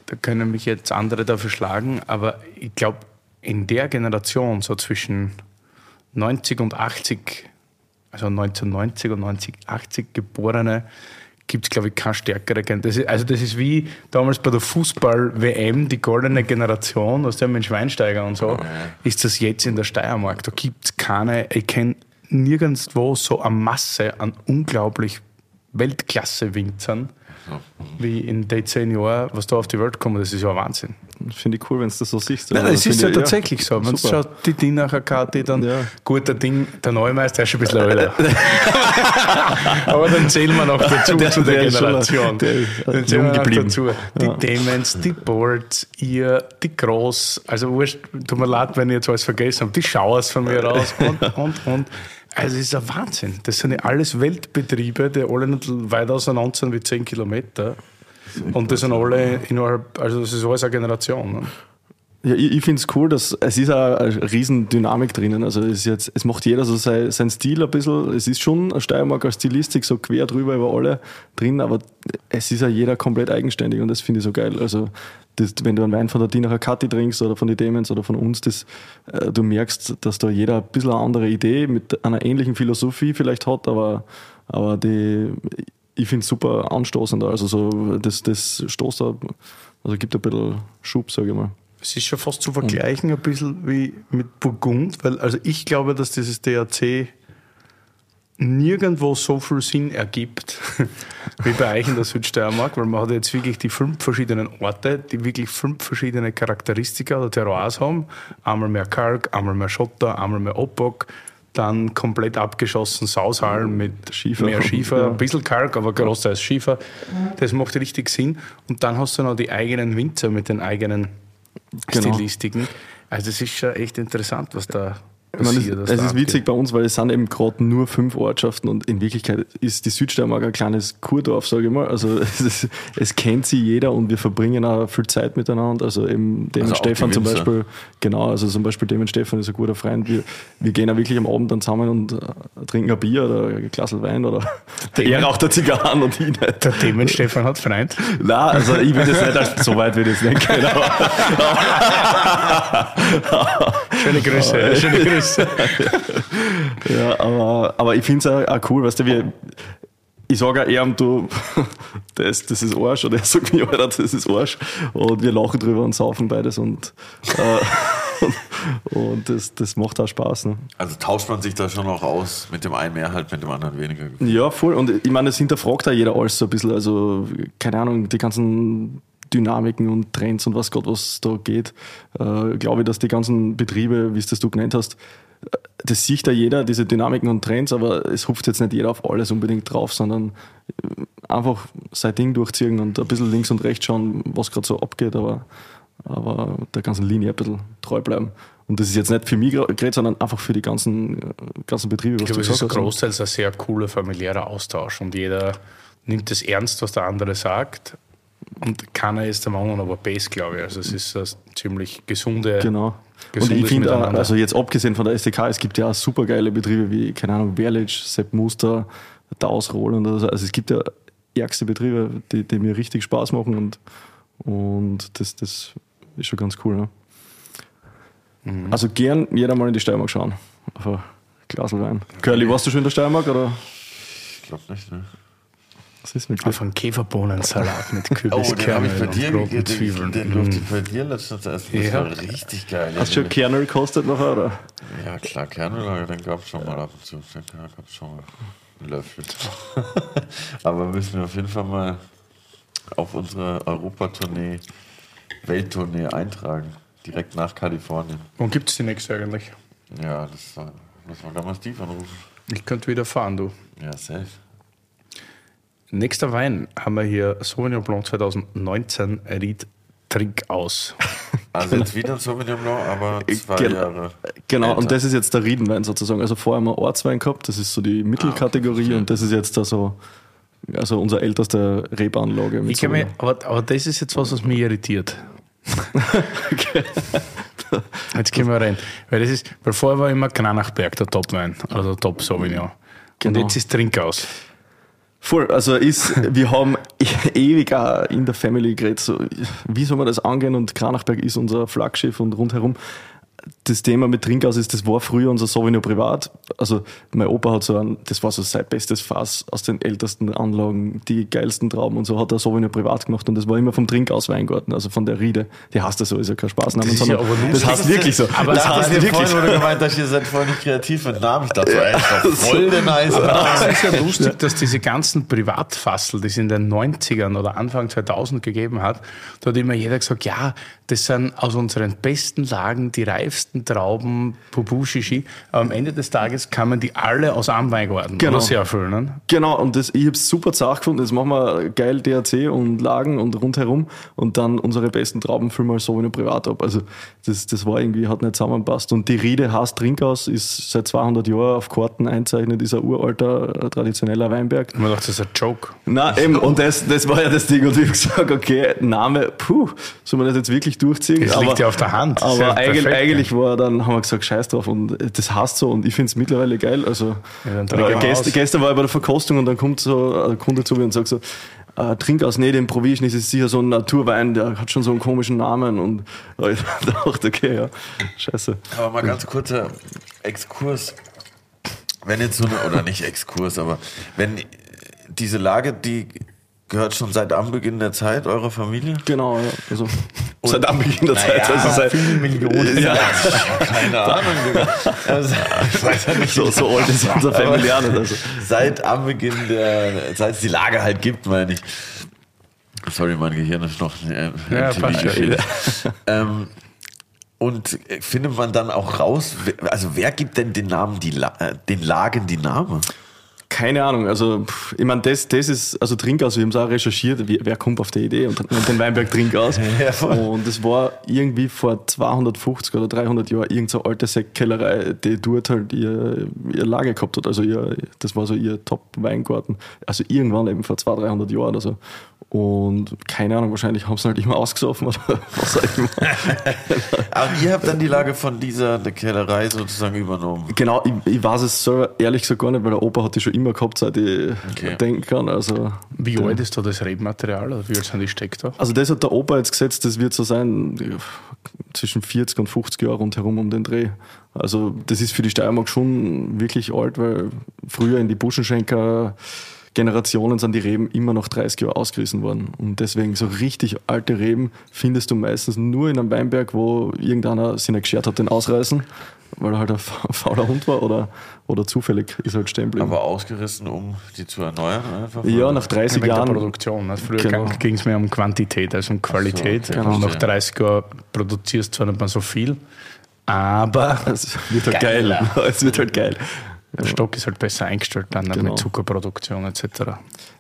da können mich jetzt andere dafür schlagen, aber ich glaube, in der Generation, so zwischen 90 und 80, also 1990 und 1980 Geborene, gibt es, glaube ich, keine stärkere ist, Also das ist wie damals bei der Fußball-WM, die goldene Generation, aus der mit Schweinsteiger und so, ist das jetzt in der Steiermark. Da gibt es keine, ich kenne nirgendwo so eine Masse an unglaublich Weltklasse-Winzern, wie in den zehn Jahren, was da auf die Welt kommt. Das ist ja Wahnsinn. Finde ich cool, wenn du das so siehst. Nein, es ist ja ich- tatsächlich so. Man schaut die Dinacher Karte, dann Ja. gut, der Ding, der Neumeister der ist schon ein bisschen älter. Aber dann zählen wir noch dazu Der- zu der, der Generation. der äh, dann zählen wir geblieben. dazu. Die Ja. Demons, die Boards, ihr, die Groß, also wurscht, tut mir leid, wenn ich jetzt alles vergessen habe, die Schauers von mir raus und, und, und. Also es ist ein Wahnsinn. Das sind ja alles Weltbetriebe, die alle nicht weit auseinander sind wie 10 Kilometer. Und das sind alle innerhalb, also das ist alles eine Generation. Ne? Ja, ich, ich finde es cool, dass es ist auch eine riesen Dynamik drinnen. Also es, ist jetzt, es macht jeder so sein, sein Stil ein bisschen. Es ist schon eine Steiermark als Stilistik so quer drüber über alle drin, aber es ist ja jeder komplett eigenständig und das finde ich so geil. Also das, wenn du einen Wein von der Dinacher Kathi trinkst oder von den Demons oder von uns, das, äh, du merkst, dass da jeder ein bisschen eine andere Idee mit einer ähnlichen Philosophie vielleicht hat, aber, aber die, ich finde es super anstoßend. Also so, das, das stoßt da, also gibt ein bisschen Schub, sage ich mal. Es ist schon fast zu vergleichen ein bisschen wie mit Burgund, weil also ich glaube, dass dieses DAC nirgendwo so viel Sinn ergibt wie bei euch in der Südsteiermark, weil man hat jetzt wirklich die fünf verschiedenen Orte, die wirklich fünf verschiedene Charakteristika oder Terroirs haben. Einmal mehr Kalk, einmal mehr Schotter, einmal mehr Oppok, dann komplett abgeschossen Saushalm mit Schiefer. mehr Schiefer, Ja. ein bisschen Kalk, aber großteils Schiefer. Das macht richtig Sinn. Und dann hast du noch die eigenen Winzer mit den eigenen Genau. Stilistiken. Also es ist schon echt interessant, was da meine, es, es ist witzig bei uns, weil es sind eben gerade nur fünf Ortschaften und in Wirklichkeit ist die Südsteiermark ein kleines Kurdorf, sage ich mal. Also es, ist, es kennt sie jeder und wir verbringen auch viel Zeit miteinander. Also eben dem Also Stefan zum. Beispiel, genau, also zum Beispiel dem und Stefan ist ein guter Freund. Wir, wir gehen auch wirklich am Abend dann zusammen und äh, trinken ein Bier oder ein Glas Wein oder er raucht eine Zigarren und ich nicht. Der Themen Stefan hat Freund. Nein, also ich will das nicht, als, so weit will ich das nicht gehen, Schöne Grüße. schöne Grüße. Ja, aber, aber ich finde es auch, cool, weißt du, wie, ich sage auch eher, du, das, das ist Arsch, oder er sagt mir, Alter, das ist Arsch. Und wir lachen drüber und saufen beides und, äh, und, Und das, das macht auch Spaß. Ne? Also tauscht man sich da schon auch aus, mit dem einen mehr halt, mit dem anderen weniger. Ja, voll. Und ich meine, das hinterfragt auch jeder alles so ein bisschen. Also, keine Ahnung, die ganzen Dynamiken und Trends und was Gott, was da geht. Äh, glaube ich, dass die ganzen Betriebe, wie es das du genannt hast, äh, das sieht da jeder, diese Dynamiken und Trends, aber es hupft jetzt nicht jeder auf alles unbedingt drauf, sondern äh, einfach sein Ding durchziehen und ein bisschen links und rechts schauen, was gerade so abgeht, aber, aber der ganzen Linie ein bisschen treu bleiben. Und das ist jetzt nicht für mich geredet, sondern einfach für die ganzen, ganzen Betriebe. Ich glaube, es ist großteils ein sehr cooler familiärer Austausch und jeder nimmt es ernst, was der andere sagt. Und keiner ist der Mann aber Base, glaube ich. Also es ist eine ziemlich gesunde. Genau. Und ich finde, also jetzt abgesehen von der SDK, es gibt ja auch super geile Betriebe wie, keine Ahnung, Berlich, Sepp Muster, Daus Roland oder so. Also es gibt ja ärgste Betriebe, die, die mir richtig Spaß machen und, und das, das ist schon ganz cool. Ne? Mhm. Also gern jeder mal in die Steiermark schauen. Auf ein Glas Wein. Curly, warst du schon in der Steiermark? Oder? Ich glaube nicht, ne? Was ist mit Auf einen Käferbohnensalat mit Kürbiskernen oh, und roten Zwiebeln. Den, den durfte ich bei dir letztens essen. Das ja. war richtig geil. Hast du schon Kernel gekostet noch, oder? Ja, klar, Kernel, den gab es schon mal ab und zu. Den gab es schon mal einen Löffel. Aber müssen wir auf jeden Fall mal auf unsere Europatournee, Welttournee eintragen. Direkt nach Kalifornien. Wann gibt es die nächste eigentlich? Ja, das muss man damals tief anrufen. Ich könnte wieder fahren, du. Ja, safe. Nächster Wein haben wir hier Sauvignon Blanc 2019 Ried Trink aus. Also jetzt wieder ein Sauvignon Blanc, aber zwei genau, Jahre. Genau, älter. und das ist jetzt der Riedenwein sozusagen. Also vorher haben wir Ortswein gehabt, das ist so die Mittelkategorie ah, okay. und das ist jetzt da so also unsere älteste Rebanlage. Mit mich, aber, aber das ist jetzt was, was mich irritiert. okay. Jetzt gehen wir rein. Weil, das ist, weil vorher war immer Kranachberg der Top-Wein, also der Top Sauvignon. Genau. Und jetzt ist Trinkhaus. Voll, also ist, wir haben ewig auch in der Family geredet, so, wie soll man das angehen? Und Kranachberg ist unser Flaggschiff und rundherum das Thema mit Trinkhaus ist, das war früher unser Sauvignon privat. Also mein Opa hat so ein, das war so sein bestes Fass aus den ältesten Anlagen, die geilsten Trauben und so hat er Sauvignon privat gemacht und das war immer vom Trinkhaus Weingarten, also von der Riede. Die heißt das so, ist ja kein Spaßname, das sondern ja das heißt wirklich so. Aber das heißt wirklich vorhin. Oder gemeint, dass ihr seid voll nicht kreativ mit Namen. Ich dachte, ja, voll der nice Aber das ist ja lustig, dass diese ganzen Privatfassel, die es in den 90ern oder Anfang 2000 gegeben hat, da hat immer jeder gesagt, ja, das sind aus unseren besten Lagen die reifsten Trauben, Pupu, Shishi. Aber am Ende des Tages kann man die alle aus einem Weingarten genau. sehr erfüllen. Genau, und das, ich habe es super zart gefunden. Das machen wir geil DRC und Lagen und rundherum. Und dann unsere besten Trauben füllen wir so in privat ab. Also das, das war irgendwie, hat nicht zusammenpasst. Und die Riede heißt Trinkhaus, ist seit 200 Jahren auf Karten einzeichnet, ist ein uralter, traditioneller Weinberg. Man dachte, das ist ein Joke. Nein, eben, und das, das war ja das Ding. Und ich habe gesagt, okay, Name, puh, soll man das jetzt wirklich durchziehen. Das aber, liegt ja auf der Hand. aber ja eigentlich, perfekt, eigentlich war dann, haben wir gesagt, scheiß drauf und das heißt so und ich finde es mittlerweile geil. Also ja, äh, gestern, gestern war ich bei der Verkostung und dann kommt so ein Kunde zu mir und sagt so, äh, trink aus im Provision, ist sicher so ein Naturwein, der hat schon so einen komischen Namen und ich dachte, okay, ja, scheiße. Aber mal ganz kurzer Exkurs. Wenn jetzt so eine, oder nicht Exkurs, aber wenn diese Lage, die gehört schon seit Anbeginn der Zeit eurer Familie? Genau, ja. Also, seit Anbeginn der Zeit. Ja, also seit vielen Millionen. Ja. Keine Ahnung. Also, ich weiß ja nicht, so, so alt ist unser Familiär Also. Seit Anbeginn der, seit es die Lage halt gibt, meine ich. Sorry, mein Gehirn ist noch äh, ja, ähm, Und findet man dann auch raus, also wer gibt denn den Namen, die, äh, den Lagen die Namen? Keine Ahnung, also ich meine, das, das ist, also Trinkhaus, wir haben es auch recherchiert, wer, kommt auf die Idee und den Weinberg Trinkhaus. ja, und das war irgendwie vor 250 oder 300 Jahren irgendeine alte Sektkellerei, die dort halt ihr, ihr Lager gehabt hat, also ihr, das war so ihr Top-Weingarten, also irgendwann eben vor 200, 300 Jahren oder so. Und keine Ahnung, wahrscheinlich haben sie halt immer ausgesoffen oder was auch immer. Aber ihr habt dann die Lage von dieser Kellerei sozusagen übernommen. Genau, ich, ich weiß es selber ehrlich gesagt gar nicht, weil der Opa hat die schon immer gehabt, seit ich okay. denken kann. Also, wie alt ist da das Rebmaterial oder wie alt sind die Steckte? Also das hat der Opa jetzt gesetzt, das wird so sein, zwischen 40 und 50 Jahre rundherum um den Dreh. Also das ist für die Steiermark schon wirklich alt, weil früher in die Buschenschenker Generationen sind die Reben immer noch 30 Jahre ausgerissen worden. Und deswegen so richtig alte Reben findest du meistens nur in einem Weinberg, wo irgendeiner sich nicht geschert hat, den ausreißen, weil er halt ein fauler Hund war oder, oder zufällig ist halt stehen geblieben. Aber ausgerissen, um die zu erneuern? Einfach, ja, nach 30 Wegen Jahren. der Produktion. Also früher Genau. ging es mehr um Quantität als um Qualität. okay, und nach verstehe. 30 Jahren produzierst du zwar nicht mehr so viel, aber Es wird halt geil. Es wird halt geil. der Stock ist halt besser eingestellt dann Genau. mit Zuckerproduktion etc.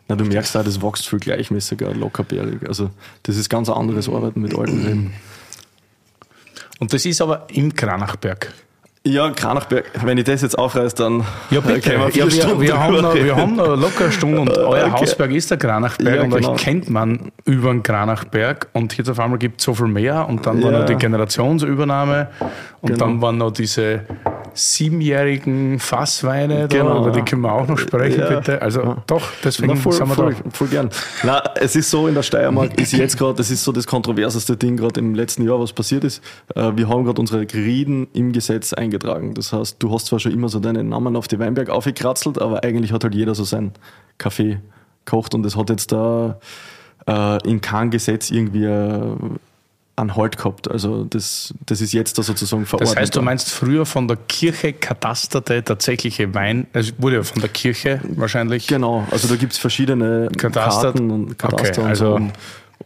Na, du merkst auch, das wächst viel gleichmäßiger, lockerbärig. Also, das ist ganz anderes Arbeiten mit alten Reben. Und das ist aber im Kranachberg. Ja, Kranachberg, wenn ich das jetzt aufreiße, dann Ja, bitte. können wir Ja, vier wir, Stunden wir, haben noch, wir haben noch locker eine Stunde und euer Okay. Hausberg ist der Kranachberg Ja, und genau. euch kennt man über den Kranachberg und jetzt auf einmal gibt es so viel mehr und dann war Ja. noch die Generationsübernahme und Genau. dann waren noch diese siebenjährigen Fassweine, da, Genau. über die können wir auch noch sprechen, Ja. bitte. Also doch, deswegen Na, voll, sind wir voll, da. voll gern. Na, es ist so, in der Steiermark ist jetzt gerade, das ist so das kontroverseste Ding gerade im letzten Jahr, was passiert ist. Äh, Wir haben gerade unsere Rieden im Gesetz eingetragen. Das heißt, du hast zwar schon immer so deinen Namen auf die Weinberg aufgekratzelt, aber eigentlich hat halt jeder so seinen Kaffee gekocht und es hat jetzt da äh, in keinem Gesetz irgendwie einen Halt gehabt. Also das, das ist jetzt da sozusagen verordnet. Das heißt, du meinst früher von der Kirche katasterte tatsächliche Wein, es wurde ja von der Kirche wahrscheinlich. Genau, also da gibt es verschiedene Katastert. Karten und Kataster Okay, und so. also-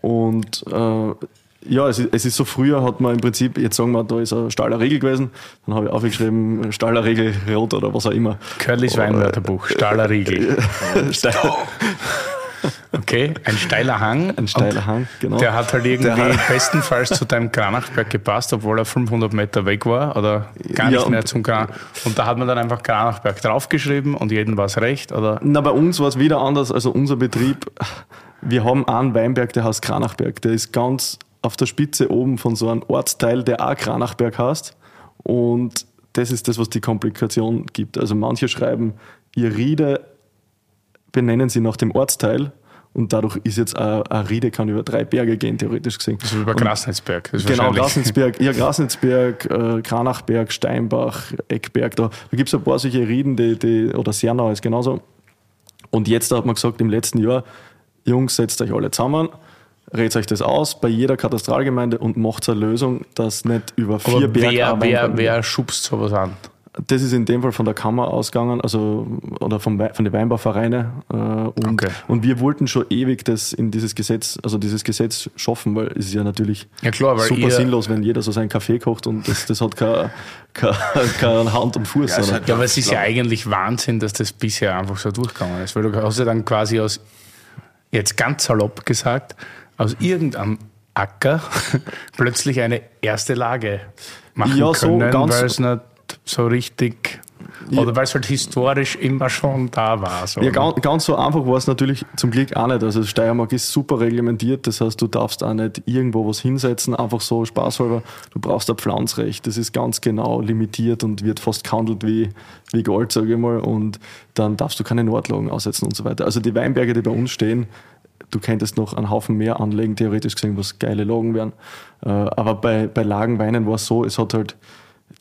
Und, und äh, ja, es ist, es ist so, früher hat man im Prinzip, jetzt sagen wir, da ist ein Stahler Regel gewesen, dann habe ich aufgeschrieben, Stahler Regel Rot oder was auch immer. Curlys Weinwörterbuch, Stahler. Steiler, Okay, ein steiler Hang. ein steiler Hang, genau. Der hat halt irgendwie hat- bestenfalls zu deinem Granachberg gepasst, obwohl er 500 Meter weg war oder gar Ja, nicht mehr und- zum Gran. Und da hat man dann einfach Granachberg draufgeschrieben und jedem war es recht. Oder Na, bei uns war es wieder anders. Also unser Betrieb, wir haben einen Weinberg, der heißt Kranachberg. Der ist ganz auf der Spitze oben von so einem Ortsteil, der auch Kranachberg heißt. Und das ist das, was die Komplikation gibt. Also manche schreiben, ihr Riede benennen sie nach dem Ortsteil. Und dadurch ist jetzt ein, ein Riede kann über drei Berge gehen, theoretisch gesehen. so über Und- Grasnitzberg. Das ist Genau, Grasnitzberg, ja, Grasnitzberg, äh, Kranachberg, Steinbach, Eckberg, da, da gibt es ein paar solche Rieden, die, die, oder Sernau ist genauso. Und jetzt hat man gesagt, im letzten Jahr, Jungs, setzt euch alle zusammen, redet euch das aus bei jeder Katastralgemeinde und macht eine Lösung, dass nicht über vier Aber Berge wer, wer, wer schubst sowas an? Das ist in dem Fall von der Kammer ausgegangen, also oder vom, von den Weinbauvereinen. Äh, und, Okay. und wir wollten schon ewig das in dieses Gesetz, also dieses Gesetz schaffen, weil es ist ja natürlich Ja, klar, super sinnlos, wenn jeder so seinen Kaffee kocht und das, das hat keine, keine, keine Hand und Fuß. Ja, Ja, aber es ist ja eigentlich Wahnsinn, dass das bisher einfach so durchgegangen ist. Weil du hast ja dann quasi aus, jetzt ganz salopp gesagt, aus irgendeinem Acker plötzlich eine erste Lage machen Ja, so können, ganz- weil es nicht so richtig, oder weil es halt historisch immer schon da war. So. Ja, ganz, ganz so einfach war es natürlich zum Glück auch nicht. Also Steiermark ist super reglementiert, das heißt, du darfst auch nicht irgendwo was hinsetzen, einfach so spaßhalber. Du brauchst ein Pflanzrecht, das ist ganz genau limitiert und wird fast gehandelt wie, wie Gold, sage ich mal. Und dann darfst du keine Nordlagen aussetzen und so weiter. Also die Weinberge, die bei uns stehen, du könntest noch einen Haufen mehr anlegen, theoretisch gesehen, was geile Lagen wären. Äh, Aber bei, bei Lagenweinen war es so, es hat halt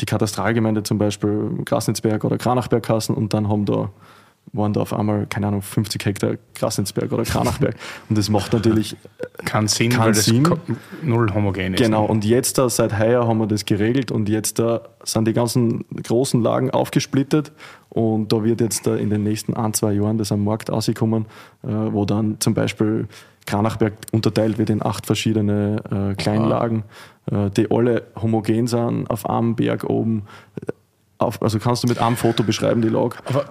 die Katastralgemeinde zum Beispiel Grasnitzberg oder Kranachberg kassen und dann haben da, waren da auf einmal, keine Ahnung, 50 Hektar Grasnitzberg oder Kranachberg. Und das macht natürlich, Keinen Sinn, Keinen weil das Sinn. ko- null homogen ist. genau, und jetzt da, seit heuer haben wir das geregelt und jetzt da sind die ganzen großen Lagen aufgesplittet und da wird jetzt da in den nächsten ein, zwei Jahren das am Markt rauskommen, äh, wo dann zum Beispiel Kranachberg unterteilt wird in acht verschiedene äh, Kleinlagen, äh, die alle homogen sind, auf einem Berg oben. Äh, Auf, also kannst du mit einem Foto beschreiben, die Lage. Aber,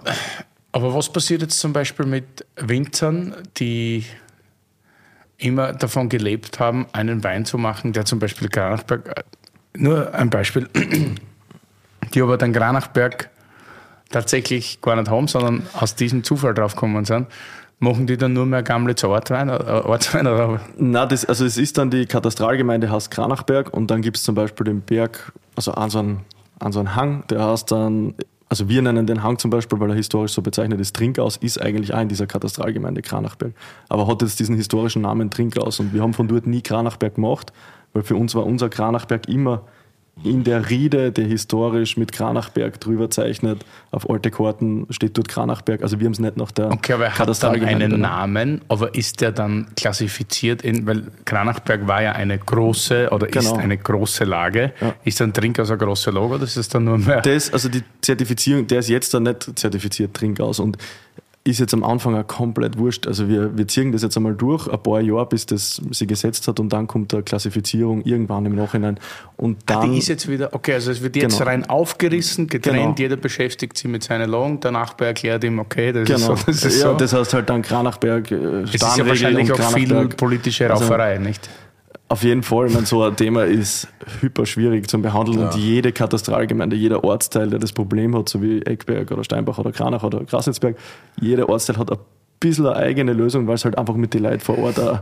aber was passiert jetzt zum Beispiel mit Winzern, die immer davon gelebt haben, einen Wein zu machen, der zum Beispiel Granachberg, äh, nur ein Beispiel, die aber dann Granachberg tatsächlich gar nicht haben, sondern aus diesem Zufall draufgekommen sind, machen die dann nur mehr Gamlitz Ortwein, äh, Ortswein oder? Na, das, also es ist dann die Katastralgemeinde heißt Kranachberg und dann gibt es zum Beispiel den Berg, also an so einen, an so einen Hang, der heißt dann, also wir nennen den Hang zum Beispiel, weil er historisch so bezeichnet ist, Trinkaus, ist eigentlich auch in dieser Katastralgemeinde Kranachberg, aber hat jetzt diesen historischen Namen Trinkaus und wir haben von dort nie Kranachberg gemacht, weil für uns war unser Kranachberg immer in der Riede, der historisch mit Kranachberg drüber zeichnet. Auf alte Karten steht dort Kranachberg. Also wir haben es nicht nach der Okay, aber er hat dann einen Namen, aber ist der dann klassifiziert in, weil Kranachberg war ja eine große oder genau. ist eine große Lage. Ja. Ist dann Trinkhaus ein großer Logo oder ist es dann nur mehr? Das, also die Zertifizierung, der ist jetzt dann nicht zertifiziert Trinkhaus und ist jetzt am Anfang auch komplett wurscht. Also wir, wir ziehen das jetzt einmal durch, ein paar Jahre, bis das sich gesetzt hat und dann kommt der Klassifizierung irgendwann im Nachhinein. Und dann, ah, die ist jetzt wieder, okay, also es wird jetzt genau. rein aufgerissen, getrennt, genau. jeder beschäftigt sich mit seiner Long, der Nachbar erklärt ihm, okay, das genau. ist so. Das ist ja, so. das heißt halt dann Kranachberg, äh, Es ist ja wahrscheinlich auch viel politische also Rauferei, also, nicht? Auf jeden Fall, ich meine, so ein Thema ist hyper schwierig zu behandeln ja. und jede Katastralgemeinde, jeder Ortsteil, der das Problem hat, so wie Eckberg oder Steinbach oder Kranach oder Grasnitzberg, jeder Ortsteil hat ein bisschen eine eigene Lösung, weil es halt einfach mit den Leuten vor Ort auch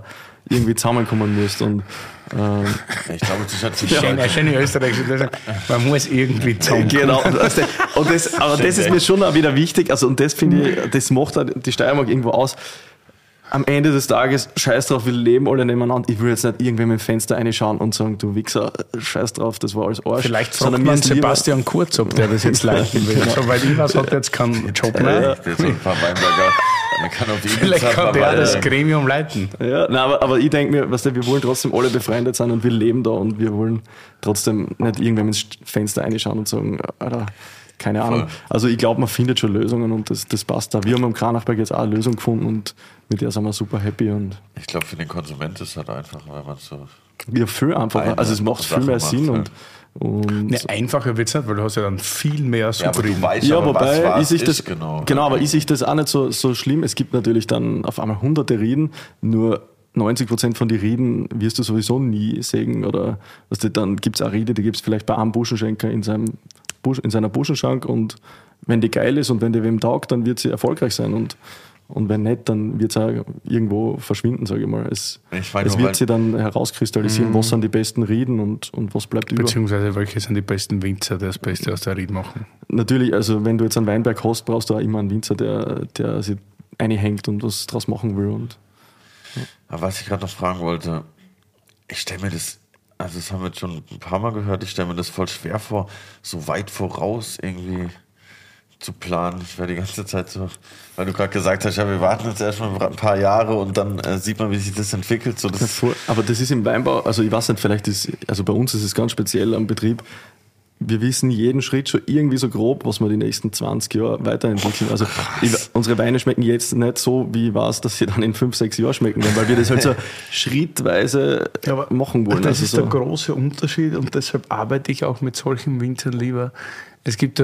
irgendwie zusammenkommen muss. Und, ähm, ich glaube, das hat sich ja. schön, schöne österreichische Lösung. Man muss irgendwie zusammenkommen. Genau, und das, und das, aber das ist mir schon auch wieder wichtig, also und das finde ich, das macht die Steiermark irgendwo aus am Ende des Tages, scheiß drauf, wir leben alle nebeneinander. Ich will jetzt nicht irgendwem im Fenster reinschauen und sagen, du Wichser, scheiß drauf, das war alles Arsch. Vielleicht fragt man Sebastian Kurz, ob der das jetzt leiten will. genau. Soweit ich weiß, hat er jetzt keinen Job mehr. Kann auf Vielleicht kann der das Gremium leiten. Ja, nein, aber, aber ich denke mir, weißt du, wir wollen trotzdem alle befreundet sein und wir leben da und wir wollen trotzdem nicht irgendwem ins Fenster reinschauen und sagen, Alter, keine Ahnung. Voll. Also ich glaube, man findet schon Lösungen und das, das passt da. Wir haben am Kranachberg jetzt auch eine Lösung gefunden und mit der sind wir super happy. Und ich glaube, für den Konsument ist es halt einfach, weil man so. Ja, viel einfacher. Also es macht viel mehr Sinn macht, und, und ne, einfacher wird es nicht, weil du hast ja dann viel mehr Supreme. Ja, ja aber wobei was, was ist das, genau. genau, aber ist ich das auch nicht so, so schlimm. Es gibt natürlich dann auf einmal hunderte Rieden, nur 90 Prozent von den Rieden wirst du sowieso nie sägen oder was dann gibt es auch Riede, die gibt es vielleicht bei einem Buschenschenker in seinem in seiner Buschenschank und wenn die geil ist und wenn die wem taugt, dann wird sie erfolgreich sein und, und wenn nicht, dann wird es auch irgendwo verschwinden, sage ich mal. Es, ich es wird sich dann herauskristallisieren, mhm. was sind die besten Rieden und, und was bleibt über. Beziehungsweise welche sind die besten Winzer, die das Beste aus der Ried machen? Natürlich, also wenn du jetzt einen Weinberg hast, brauchst du auch immer einen Winzer, der, der sich einhängt und was draus machen will. Und, ja. Was ich gerade noch fragen wollte, ich stelle mir das also das haben wir jetzt schon ein paar Mal gehört. Ich stelle mir das voll schwer vor, so weit voraus irgendwie zu planen. Ich werde die ganze Zeit so, weil du gerade gesagt hast, ja, wir warten jetzt erstmal ein paar Jahre und dann äh, sieht man, wie sich das entwickelt. So, das Aber das ist im Weinbau, also ich weiß nicht, vielleicht ist, also bei uns ist es ganz speziell am Betrieb wir wissen jeden Schritt schon irgendwie so grob, was wir die nächsten 20 Jahre weiterentwickeln. Also ich, unsere Weine schmecken jetzt nicht so, wie ich weiß, dass sie dann in 5, 6 Jahren schmecken werden, weil wir das halt so schrittweise ja, machen wollen. Das also ist so. der große Unterschied und deshalb arbeite ich auch mit solchen Winzern lieber. Es gibt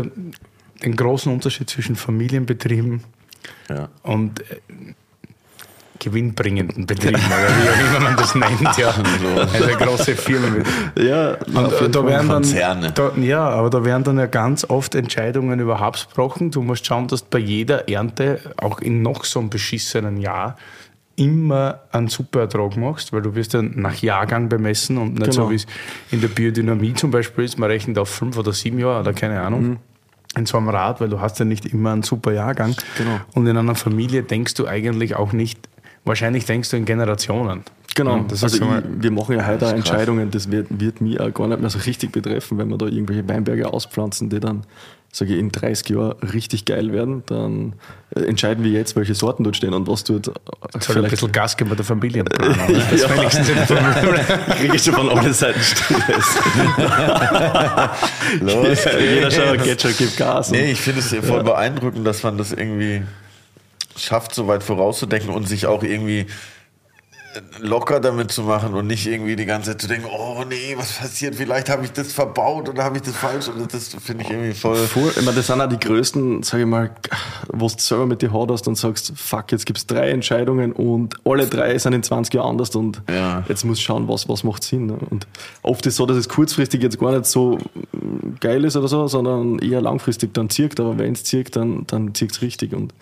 den großen Unterschied zwischen Familienbetrieben ja. und äh, gewinnbringenden Betrieben oder wie auch immer man das nennt, ja. Also große Firmen. Ja, und da werden dann, Konzerne. Da, ja, aber da werden dann ja ganz oft Entscheidungen über gebrochen. Du musst schauen, dass du bei jeder Ernte, auch in noch so einem beschissenen Jahr, immer einen super Ertrag machst, weil du wirst dann nach Jahrgang bemessen und nicht genau. so wie es in der Biodynamie zum Beispiel ist, man rechnet auf fünf oder sieben Jahre oder keine Ahnung. Mhm in so einem Rad, weil du hast ja nicht immer einen super Jahrgang. Genau. Und in einer Familie denkst du eigentlich auch nicht Wahrscheinlich denkst du in Generationen. Genau, ja, also ich, wir machen ja heute Entscheidungen, das wird, wird mich auch gar nicht mehr so richtig betreffen, wenn wir da irgendwelche Weinberge auspflanzen, die dann, sage ich, in 30 Jahren richtig geil werden, dann äh, entscheiden wir jetzt, welche Sorten dort stehen und was dort. Äh, Soll vielleicht ein bisschen Gas geben bei der Familie. Das ja. wenigstens kriege ich schon von allen Seiten Stress. Los, jeder schon, geht schon, gibt Gas. Nee, ich finde es voll ja. beeindruckend, dass man das irgendwie schafft, so weit vorauszudenken und sich auch irgendwie locker damit zu machen und nicht irgendwie die ganze Zeit zu denken, oh nee, was passiert, vielleicht habe ich das verbaut oder habe ich das falsch oder das finde ich irgendwie voll. voll ich meine, das sind auch die größten, sage ich mal, wo du selber mit dir haderst und sagst, fuck, jetzt gibt es drei Entscheidungen und alle drei sind in 20 Jahren anders und ja. jetzt muss schauen, was, was macht Sinn. Ne? Und oft ist es so, dass es kurzfristig jetzt gar nicht so geil ist oder so, sondern eher langfristig dann zirkt, aber wenn es zirkt, dann, dann zirkt es richtig und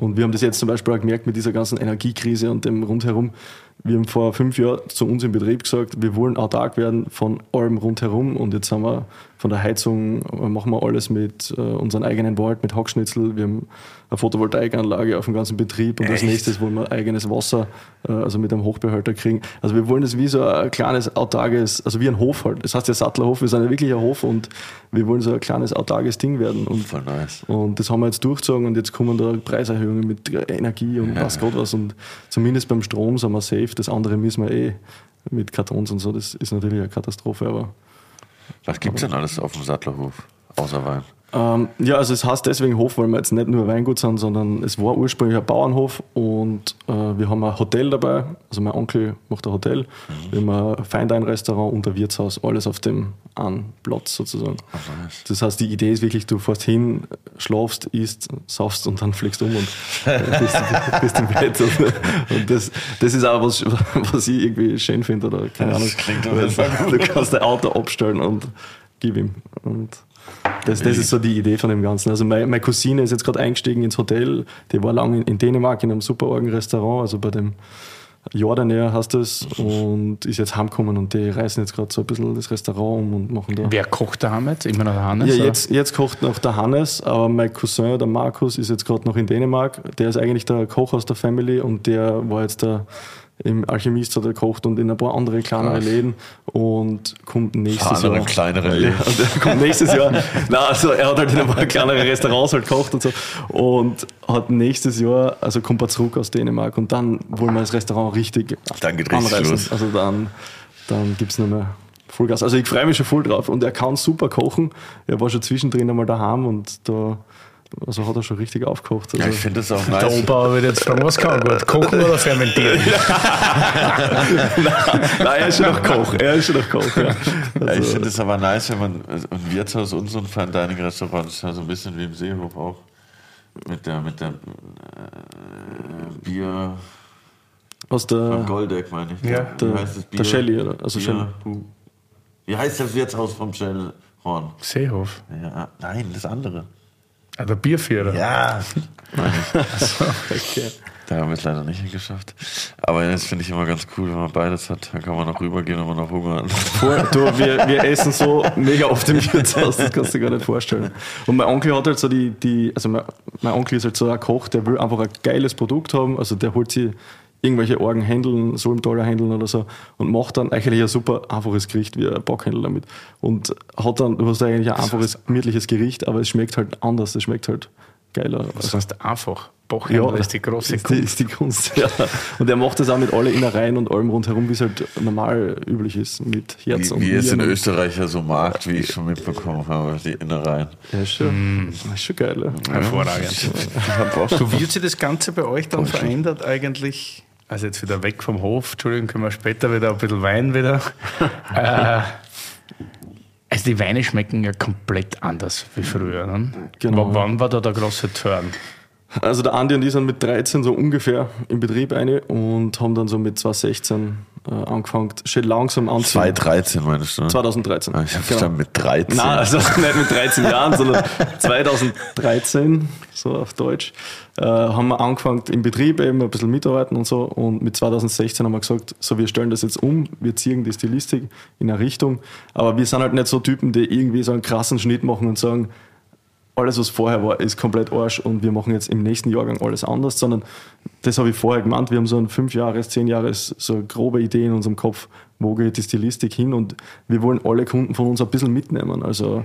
und wir haben das jetzt zum Beispiel auch gemerkt mit dieser ganzen Energiekrise und dem rundherum. Wir haben vor fünf Jahren zu uns im Betrieb gesagt, wir wollen autark werden von allem rundherum und jetzt haben wir von der Heizung, machen wir alles mit äh, unserem eigenen Wald, mit Hackschnitzel. Wir haben eine Photovoltaikanlage auf dem ganzen Betrieb und Echt? als nächstes wollen wir eigenes Wasser, äh, also mit einem Hochbehälter kriegen. Also wir wollen das wie so ein kleines autarkes, also wie ein Hof halt. Das heißt ja Sattlerhof, wir sind ja wirklich ein Hof und wir wollen so ein kleines autarkes Ding werden. Und, Voll nice. Und das haben wir jetzt durchgezogen und jetzt kommen da Preiserhöhungen mit Energie und ja. was Gott was und zumindest beim Strom sind wir safe. Das andere müssen wir eh mit Kartons und so. Das ist natürlich eine Katastrophe, aber was gibt es denn alles auf dem Sattlerhof, außer Wein? Ähm, ja, also es heißt deswegen Hof, weil wir jetzt nicht nur Weingut sind, sondern es war ursprünglich ein Bauernhof und äh, wir haben ein Hotel dabei. Also mein Onkel macht ein Hotel. Mhm. Wir haben ein Feindein-Restaurant und ein Wirtshaus, alles auf dem einen Platz sozusagen. Nice. Das heißt, die Idee ist wirklich, du fährst hin, schlafst, isst, saufst und dann fliegst um und bist, bist im Bett. Und, und das, das ist auch was, was ich irgendwie schön finde. Oder keine das Ahnung. Du kannst dein Auto abstellen und gib ihm. Und das, das ist so die Idee von dem Ganzen. Also meine, meine Cousine ist jetzt gerade eingestiegen ins Hotel, die war lange in, Dänemark in einem super Restaurant, also bei dem Jordaner heißt das, und ist jetzt heimgekommen und die reißen jetzt gerade so ein bisschen das Restaurant um und machen da. Wer kocht da jetzt? Immer noch der Hannes? Ja, jetzt, jetzt kocht noch der Hannes, aber mein Cousin, der Markus, ist jetzt gerade noch in Dänemark. Der ist eigentlich der Koch aus der Family und der war jetzt der im Alchemist hat er gekocht und in ein paar andere kleinere Krass. Läden und kommt nächstes Jahr. kleinere Läden. Ja, er kommt nächstes Jahr. Nein, also er hat halt in ein paar kleinere Restaurants halt gekocht und so und hat nächstes Jahr, also kommt er zurück aus Dänemark und dann wollen wir das Restaurant richtig dann geht anreißen. Los. Also dann, dann gibt es nicht mehr Vollgas. Also ich freue mich schon voll drauf und er kann super kochen. Er war schon zwischendrin einmal daheim und da also hat er schon richtig aufgekocht. Also ja, ich finde das auch nice. Der Opa wird jetzt fragen, was kann er gut? Kochen oder fermentieren? nein, nein, er ist schon noch Koch. Er ist schon noch Koch, ja. Also, ja, ich finde es aber nice, wenn man ein Wirtshaus und so ein Fine Dining Restaurant ist ja so ein bisschen wie im Seehof auch. Mit der, mit der äh, Bier. Aus der. Von Goldeck, meine ich. Ja, der, wie heißt das Bier? Der Shelly, oder? Also Bier, Shelly. Wie heißt das Wirtshaus vom Shellhorn? Seehof. Ja, nein, das andere. Ah, der Bierführer. Ja. so, okay. Da haben wir es leider nicht geschafft. Aber jetzt finde ich immer ganz cool, wenn man beides hat. Dann kann man noch rübergehen, wenn man noch Hunger hat. du, wir, wir essen so mega oft im Wirtshaus, das kannst du dir gar nicht vorstellen. Und mein Onkel hat halt so die, die also mein, mein Onkel ist halt so ein Koch, der will einfach ein geiles Produkt haben. Also der holt sich irgendwelche Orgen händeln, Solmtaler händeln oder so und macht dann eigentlich ein super einfaches Gericht wie ein Backhändel damit. Und hat dann, du hast eigentlich ein einfaches, gemütliches Gericht, aber es schmeckt halt anders, es schmeckt halt geiler. Was heißt einfach? Backhändel ja, ist die große ist Kunst. Die, ist die Kunst, ja. Und er macht das auch mit allen Innereien und allem rundherum, wie es halt normal üblich ist, mit Herz wie, und Wie es in Österreich ja so mag, wie ich schon mitbekommen habe, die Innereien. Ja, schon. Mm. Das ist schon geil. Ja. Hervorragend. so wird sich das Ganze bei euch dann verändert eigentlich? Also jetzt wieder weg vom Hof, Entschuldigung, können wir später wieder ein bisschen Wein wieder. äh, also die Weine schmecken ja komplett anders wie früher. Ne? Genau. Wann war da der große Turn? Also der Andi und ich sind mit 13 so ungefähr im Betrieb eine und haben dann so mit 2016 äh, angefangen, schon langsam anzuziehen. 2013 meinst du? 2013. Ah, ich habe genau. mit 13. Nein, also nicht mit 13 Jahren, sondern 2013, so auf Deutsch, äh, haben wir angefangen im Betrieb eben ein bisschen mitarbeiten und so und mit 2016 haben wir gesagt, so wir stellen das jetzt um, wir ziehen die Stilistik in eine Richtung, aber wir sind halt nicht so Typen, die irgendwie so einen krassen Schnitt machen und sagen, alles, was vorher war, ist komplett Arsch und wir machen jetzt im nächsten Jahrgang alles anders, sondern das habe ich vorher gemeint. Wir haben so ein fünf Jahres, zehn Jahres, so eine grobe Idee in unserem Kopf, wo geht die Stilistik hin und wir wollen alle Kunden von uns ein bisschen mitnehmen. Also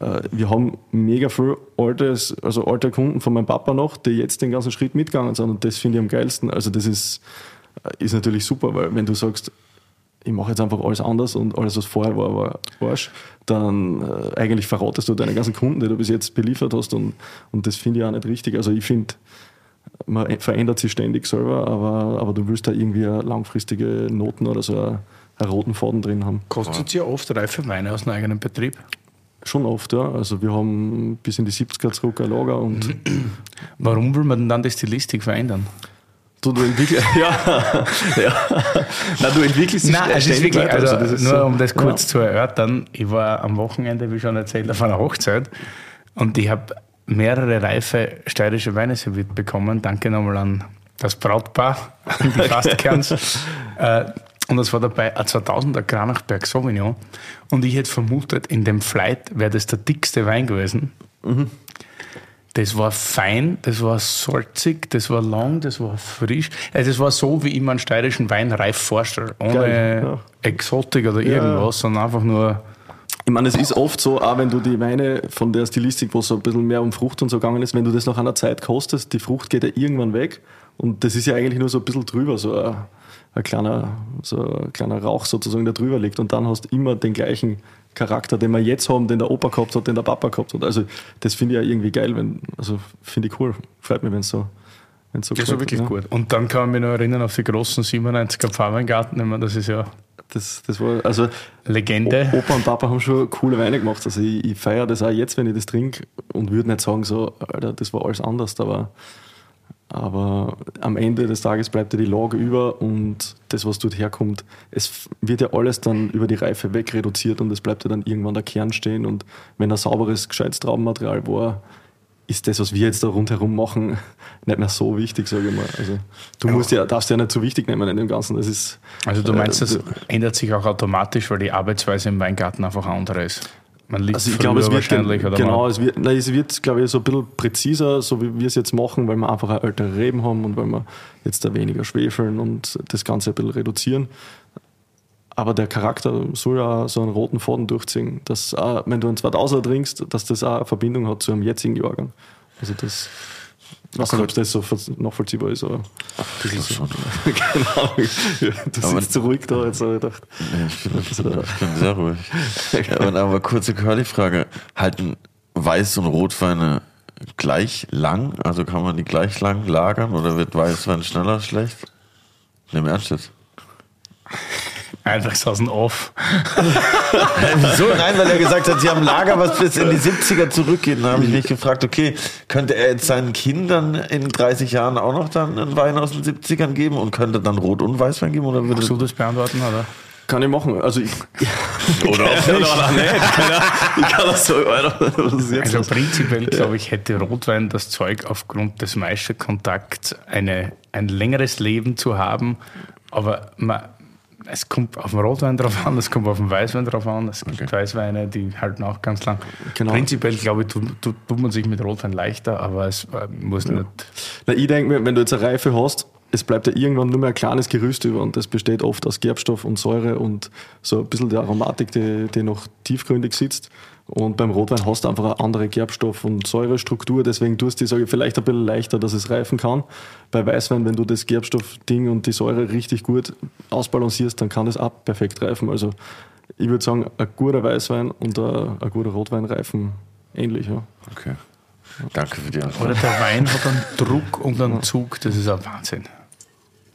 äh, wir haben mega viel altes, also alte Kunden von meinem Papa noch, die jetzt den ganzen Schritt mitgegangen sind und das finde ich am geilsten. Also das ist, äh, ist natürlich super, weil wenn du sagst, ich mache jetzt einfach alles anders und alles, was vorher war, war Arsch, dann äh, eigentlich verratest du deine ganzen Kunden, die du bis jetzt beliefert hast und, und das finde ich auch nicht richtig. Also ich finde, man verändert sich ständig selber, aber, aber du willst da irgendwie langfristige Noten oder so einen, einen roten Faden drin haben. Kostet ja oft reife Weine aus einem eigenen Betrieb? Schon oft, ja. Also wir haben bis in die 70er zurück ein Lager und. Warum will man denn dann die Stilistik verändern? Du, du entwickelst, ja, ja. Nein, du entwickelst dich Nein, es ist wirklich, also, also nur so, um das kurz ja. zu erörtern, ich war am Wochenende, wie schon erzählt, auf einer Hochzeit und ich habe mehrere reife steirische Weine serviert bekommen. Danke nochmal an das Brautpaar, die Fastkerns. äh, und das war dabei ein 2000er Granachberg Sauvignon. Und ich hätte vermutet, in dem Flight wäre das der dickste Wein gewesen. Mhm. Das war fein, das war salzig, das war lang, das war frisch. Also das war so, wie ich mir einen steirischen Wein reif vorstelle. Ohne Geil, ja. Exotik oder irgendwas, ja. sondern einfach nur. Ich meine, es ist oft so, auch wenn du die Weine von der Stilistik, wo es so ein bisschen mehr um Frucht und so gegangen ist, wenn du das nach einer Zeit kostest, die Frucht geht ja irgendwann weg. Und das ist ja eigentlich nur so ein bisschen drüber, so ein, ein kleiner, so ein kleiner Rauch sozusagen, der drüber liegt. Und dann hast du immer den gleichen Charakter, den wir jetzt haben, den der Opa gehabt hat, den der Papa gehabt hat. Also das finde ich ja irgendwie geil, wenn, also finde ich cool. Freut mich, wenn es so so das war wirklich ja. gut. Und dann kann ich mich noch erinnern auf die großen 97er Pfannweingarten. Ich meine, das ist ja das, das war also Legende. Opa und Papa haben schon coole Weine gemacht. Also ich, ich feiere das auch jetzt, wenn ich das trinke und würde nicht sagen, so, Alter, das war alles anders, aber aber am Ende des Tages bleibt ja die Lage über und das, was dort herkommt, es wird ja alles dann über die Reife wegreduziert und es bleibt ja dann irgendwann der Kern stehen. Und wenn ein sauberes, gescheites Traubenmaterial war, ist das, was wir jetzt da rundherum machen, nicht mehr so wichtig, sage ich mal. Also du musst ja, darfst ja nicht so wichtig nehmen in dem Ganzen. Das ist, also du meinst, äh, das ändert sich auch automatisch, weil die Arbeitsweise im Weingarten einfach andere ist. Man liegt also ich glaube, es wird wahrscheinlich, oder genau, es wird, nein, es wird, glaube ich, so ein bisschen präziser, so wie wir es jetzt machen, weil wir einfach ältere Reben haben und weil wir jetzt da weniger schwefeln und das Ganze ein bisschen reduzieren. Aber der Charakter soll ja so einen roten Faden durchziehen, dass auch, wenn du einen 2000er trinkst, dass das auch eine Verbindung hat zu einem jetzigen Jahrgang. Also das ich weiß nicht, ob das so nachvollziehbar ist, aber ein bisschen so. genau. Du aber sitzt so ruhig da, jetzt habe ich gedacht. Ja, ich, bin, ich bin sehr ruhig. aber, aber kurze Curly-Frage. Halten Weiß- und Rotweine gleich lang? Also kann man die gleich lang lagern oder wird Weißwein schneller schlecht? Nimm ernst jetzt. Einfach so aus dem Off. Wieso? Nein, weil er gesagt hat, sie haben ein Lager, was bis in die 70er zurückgeht. Dann habe ich mich gefragt, okay, könnte er jetzt seinen Kindern in 30 Jahren auch noch dann einen Wein aus den 70ern geben und könnte dann Rot- und Weißwein geben? Oder würde du das beantworten, oder? Kann ich machen. Also ich, oder auch nicht. Oder nicht. Ich kann das so, Also prinzipiell, glaube ich, hätte Rotwein das Zeug aufgrund des Maischekontakts eine, ein längeres Leben zu haben. Aber man, es kommt auf den Rotwein drauf an, es kommt auf den Weißwein drauf an. Es gibt okay. Weißweine, die halten auch ganz lang. Genau. Prinzipiell, glaube ich, tut, tut, man sich mit Rotwein leichter, aber es äh, muss ja. nicht. Na, ich denke mir, wenn du jetzt eine Reife hast, es bleibt ja irgendwann nur mehr ein kleines Gerüst über und das besteht oft aus Gerbstoff und Säure und so ein bisschen die Aromatik, die, die noch tiefgründig sitzt. Und beim Rotwein hast du einfach eine andere Gerbstoff- und Säurestruktur, deswegen tust du die, ich, vielleicht ein bisschen leichter, dass es reifen kann. Bei Weißwein, wenn du das Gerbstoffding und die Säure richtig gut ausbalancierst, dann kann es auch perfekt reifen. Also ich würde sagen, ein guter Weißwein und ein, ein guter Rotwein reifen ähnlich. Ja. Okay. Danke für die Antwort. Oder der Wein hat einen Druck und einen Zug, das ist ein Wahnsinn.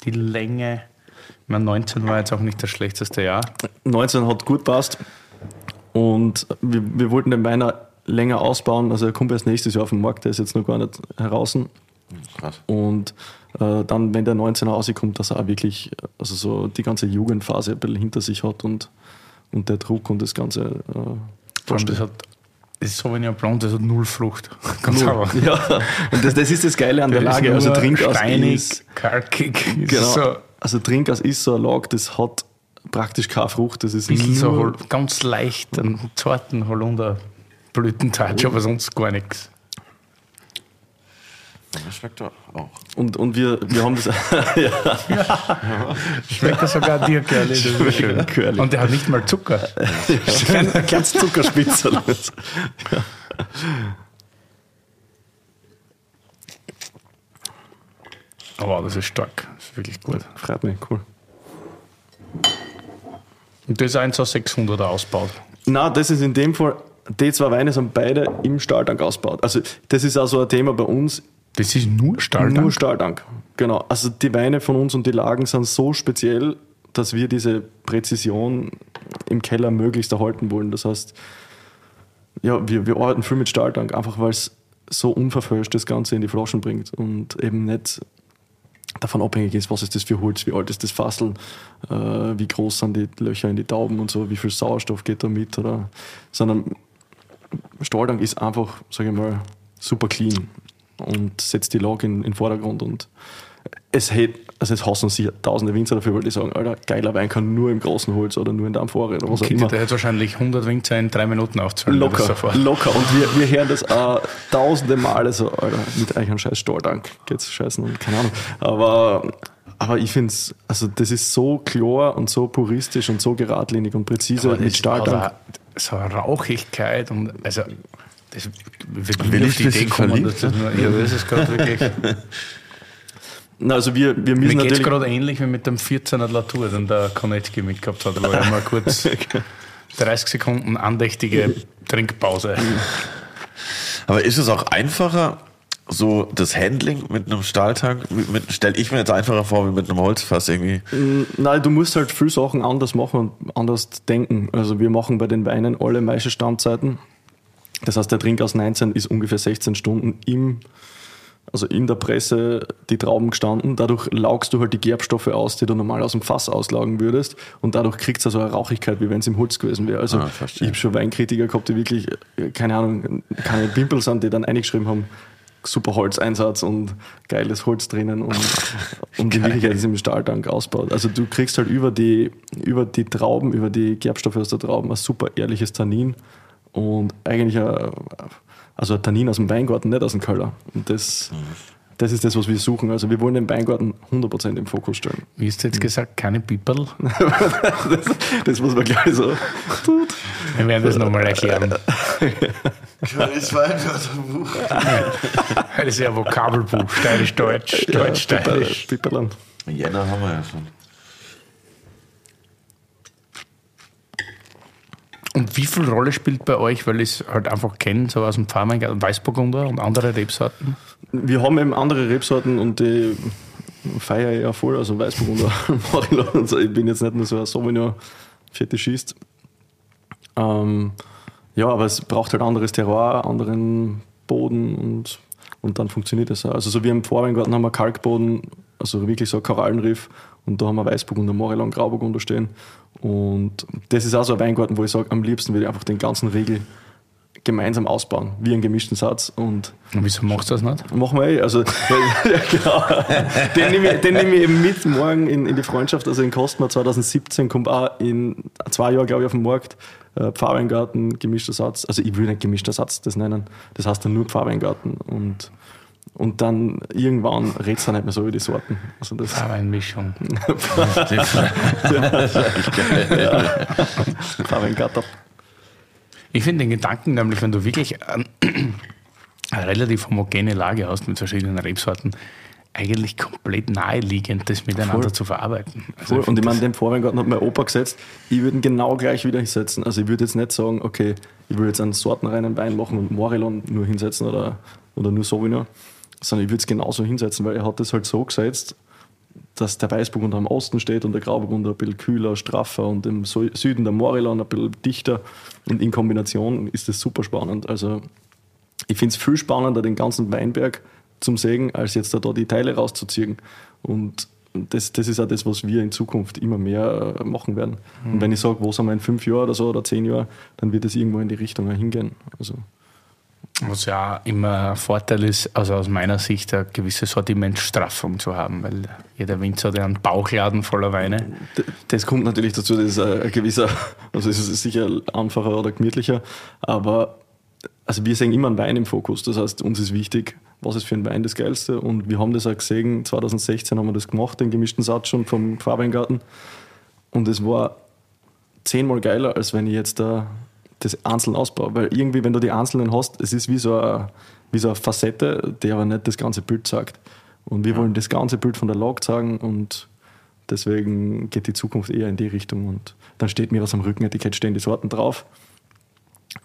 Die Länge, ich meine, 19 war jetzt auch nicht das schlechteste Jahr. 19 hat gut passt. Und wir, wir wollten den Wein länger ausbauen. Also er kommt erst nächstes Jahr auf den Markt, der ist jetzt noch gar nicht heraus. Krass. Und äh, dann, wenn der 19er rauskommt, dass er auch wirklich also so die ganze Jugendphase ein bisschen hinter sich hat und, und der Druck und das Ganze. Äh, das hat das Sauvignon Blanc, das hat null Frucht. Ganz null. Ja, und das, das ist das Geile an der, der Lage. Also Trinkaus steinig, ist. kalkig. Genau. So. Also Trinkaus ist so eine Lage, das hat praktisch keine Frucht. Das ist bisschen so ganz leicht einen zarten Holunderblütentouch, aber sonst gar nichts. Das schmeckt doch auch. Und, und wir, wir haben das. ja. ja. Schmeckt das sogar dir, Curly. Das ist schön. Curly. Und der hat nicht mal Zucker. Ja. Ein ganz Zuckerspitzel. ja. Oh, wow, das ist stark. Das ist wirklich gut. Freut mich, cool. Und das eins aus 600er ausbaut? Nein, das ist in dem Fall, die zwei Weine sind beide im Stahltank ausgebaut. Also das ist auch so ein Thema bei uns. Das ist nur Stahltank? Nur Stahltank, genau. Also die Weine von uns und die Lagen sind so speziell, dass wir diese Präzision im Keller möglichst erhalten wollen. Das heißt, ja, wir, wir arbeiten viel mit Stahltank, einfach weil es so unverfälscht das Ganze in die Flaschen bringt und eben nicht davon abhängig ist, was ist das für Holz, wie alt ist das Fassel, äh, wie groß sind die Löcher in die Tauben und so, wie viel Sauerstoff geht da mit, oder, sondern Stahltank ist einfach, sage ich mal, super clean und setzt die Lage in, den Vordergrund und es hätte, also es hassen sich tausende Winzer dafür, weil die sagen, Alter, geiler Wein kann nur im großen Holz oder nur in der Amphore oder was Okay, auch immer. der hat wahrscheinlich 100 Winzer in drei Minuten aufzahlen. Locker, locker. Und wir, wir hören das auch tausende Male so, Alter, mit euch einen scheiß Stahltank geht's scheißen und keine Ahnung. Aber, aber ich finde es, also das ist so klar und so puristisch und so geradlinig und präzise mit Stahltank. Aber so eine Rauchigkeit und also das wird Will ich die Idee kommen, dass das nur, ja, das ist gerade wirklich. Na, also wir, wir müssen Mir geht es gerade ähnlich wie mit dem 14er Latour, den der Konetski mitgehabt hat, wo er mal kurz 30 Sekunden andächtige Trinkpause. Aber ist es auch einfacher, so das Handling mit einem Stahltank, stelle ich mir jetzt einfacher vor wie mit einem Holzfass irgendwie. Nein, du musst halt viele Sachen anders machen und anders denken. Also wir machen bei den Weinen alle Maischestammzeiten. Das heißt, der Trink aus 19 ist ungefähr 16 Stunden im, also in der Presse die Trauben gestanden. Dadurch laugst du halt die Gerbstoffe aus, die du normal aus dem Fass auslaugen würdest. Und dadurch kriegst du so eine Rauchigkeit, wie wenn es im Holz gewesen wäre. Also Ah, ich habe schon Weinkritiker gehabt, die wirklich, äh, keine Ahnung, keine Pimpel sind, die dann eingeschrieben haben, super Holzeinsatz und geiles Holz drinnen und, und die Wirklichkeit ist im Stahltank ausgebaut. Also du kriegst halt über die, über die Trauben, über die Gerbstoffe aus der Trauben ein super ehrliches Tannin und eigentlich ein, also ein Tannin aus dem Weingarten, nicht aus dem Keller. Und das, das ist das, was wir suchen. Also wir wollen den Weingarten 100% im Fokus stellen. Wie hast du jetzt gesagt, keine Piperl? Das, das muss man gleich so. Wir werden das nochmal erklären. Das war ein Wörterbuch. Das ist ja ein Vokabelbuch, steirisch-deutsch, deutsch-steirisch. Pipperlan. Jänner haben wir ja schon. Und wie viel Rolle spielt bei euch, weil ich es halt einfach kenne, so aus dem Pfarrweingarten, Weißburgunder und andere Rebsorten? Wir haben eben andere Rebsorten und die feiere ich ja voll, also Weißburgunder, Marilon und so. Ich bin jetzt nicht nur so ein Sauvignon Fetischist. Ähm, ja, aber es braucht halt anderes Terroir, anderen Boden und, und dann funktioniert das auch. Also so wie im Vorweingarten haben wir Kalkboden, also wirklich so ein Korallenriff und da haben wir Weißburgunder, Morillon, Grauburgunder stehen. Und das ist auch so ein Weingarten, wo ich sage, am liebsten würde ich einfach den ganzen Riegel gemeinsam ausbauen, wie einen gemischten Satz und Und wieso machst du das nicht? Machen wir eh. Also, ja, genau. Den nehme ich, den nehme ich eben mit morgen in, in die Freundschaft. Also in Kostner 2017 kommt auch in zwei Jahren, glaube ich, auf den Markt. Äh, Pfarrweingarten, gemischter Satz. Also ich will nicht gemischter Satz das nennen. Das heißt dann nur Pfarrweingarten. Und, und dann irgendwann redet es dann nicht mehr so über die Sorten. Also das, Pfarrweinmischung. Pfarrweingarten. Ich finde den Gedanken nämlich, wenn du wirklich eine relativ homogene Lage hast mit verschiedenen Rebsorten, eigentlich komplett naheliegend, das miteinander Voll. zu verarbeiten. Also ich Und ich meine, den Vorweingarten hat mein Opa gesetzt. Ich würde ihn genau gleich wieder hinsetzen. Also ich würde jetzt nicht sagen, okay, ich will jetzt einen sortenreinen Wein machen und Morillon nur hinsetzen oder, oder nur Sauvignon, sondern ich würde es genauso hinsetzen, weil er hat das halt so gesetzt, dass der Weißburgunder am Osten steht und der Grauburgunder ein bisschen kühler, straffer und im Süden der Morillon ein bisschen dichter. Und in Kombination ist das super spannend. Also ich finde es viel spannender, den ganzen Weinberg zum Sägen, als jetzt da, da die Teile rauszuziehen. Und das, das ist auch das, was wir in Zukunft immer mehr äh, machen werden. Und wenn ich sage, wo sind wir in fünf Jahren oder so oder zehn Jahren, dann wird es irgendwo in die Richtung hingehen. Also, Was ja immer ein Vorteil ist, also aus meiner Sicht, eine gewisse Sortimentstraffung zu haben, weil jeder Winzer hat ja einen Bauchladen voller Weine. das kommt natürlich dazu, das ist ein, gewisser, also es ist sicher einfacher oder gemütlicher, aber also wir sehen immer einen Wein im Fokus. Das heißt, uns ist wichtig, was ist für ein Wein das Geilste. Und wir haben das auch gesehen, 2016 haben wir das gemacht, den gemischten Satz schon vom Pfarrweingarten. Und es war zehnmal geiler, als wenn ich jetzt da das einzeln ausbaue. Weil irgendwie, wenn du die einzelnen hast, es ist wie so eine, wie so eine Facette, die aber nicht das ganze Bild sagt. Und wir wollen das ganze Bild von der Lage zeigen und deswegen geht die Zukunft eher in die Richtung. Und dann steht mir was am Rückenetikett, stehen die Sorten drauf,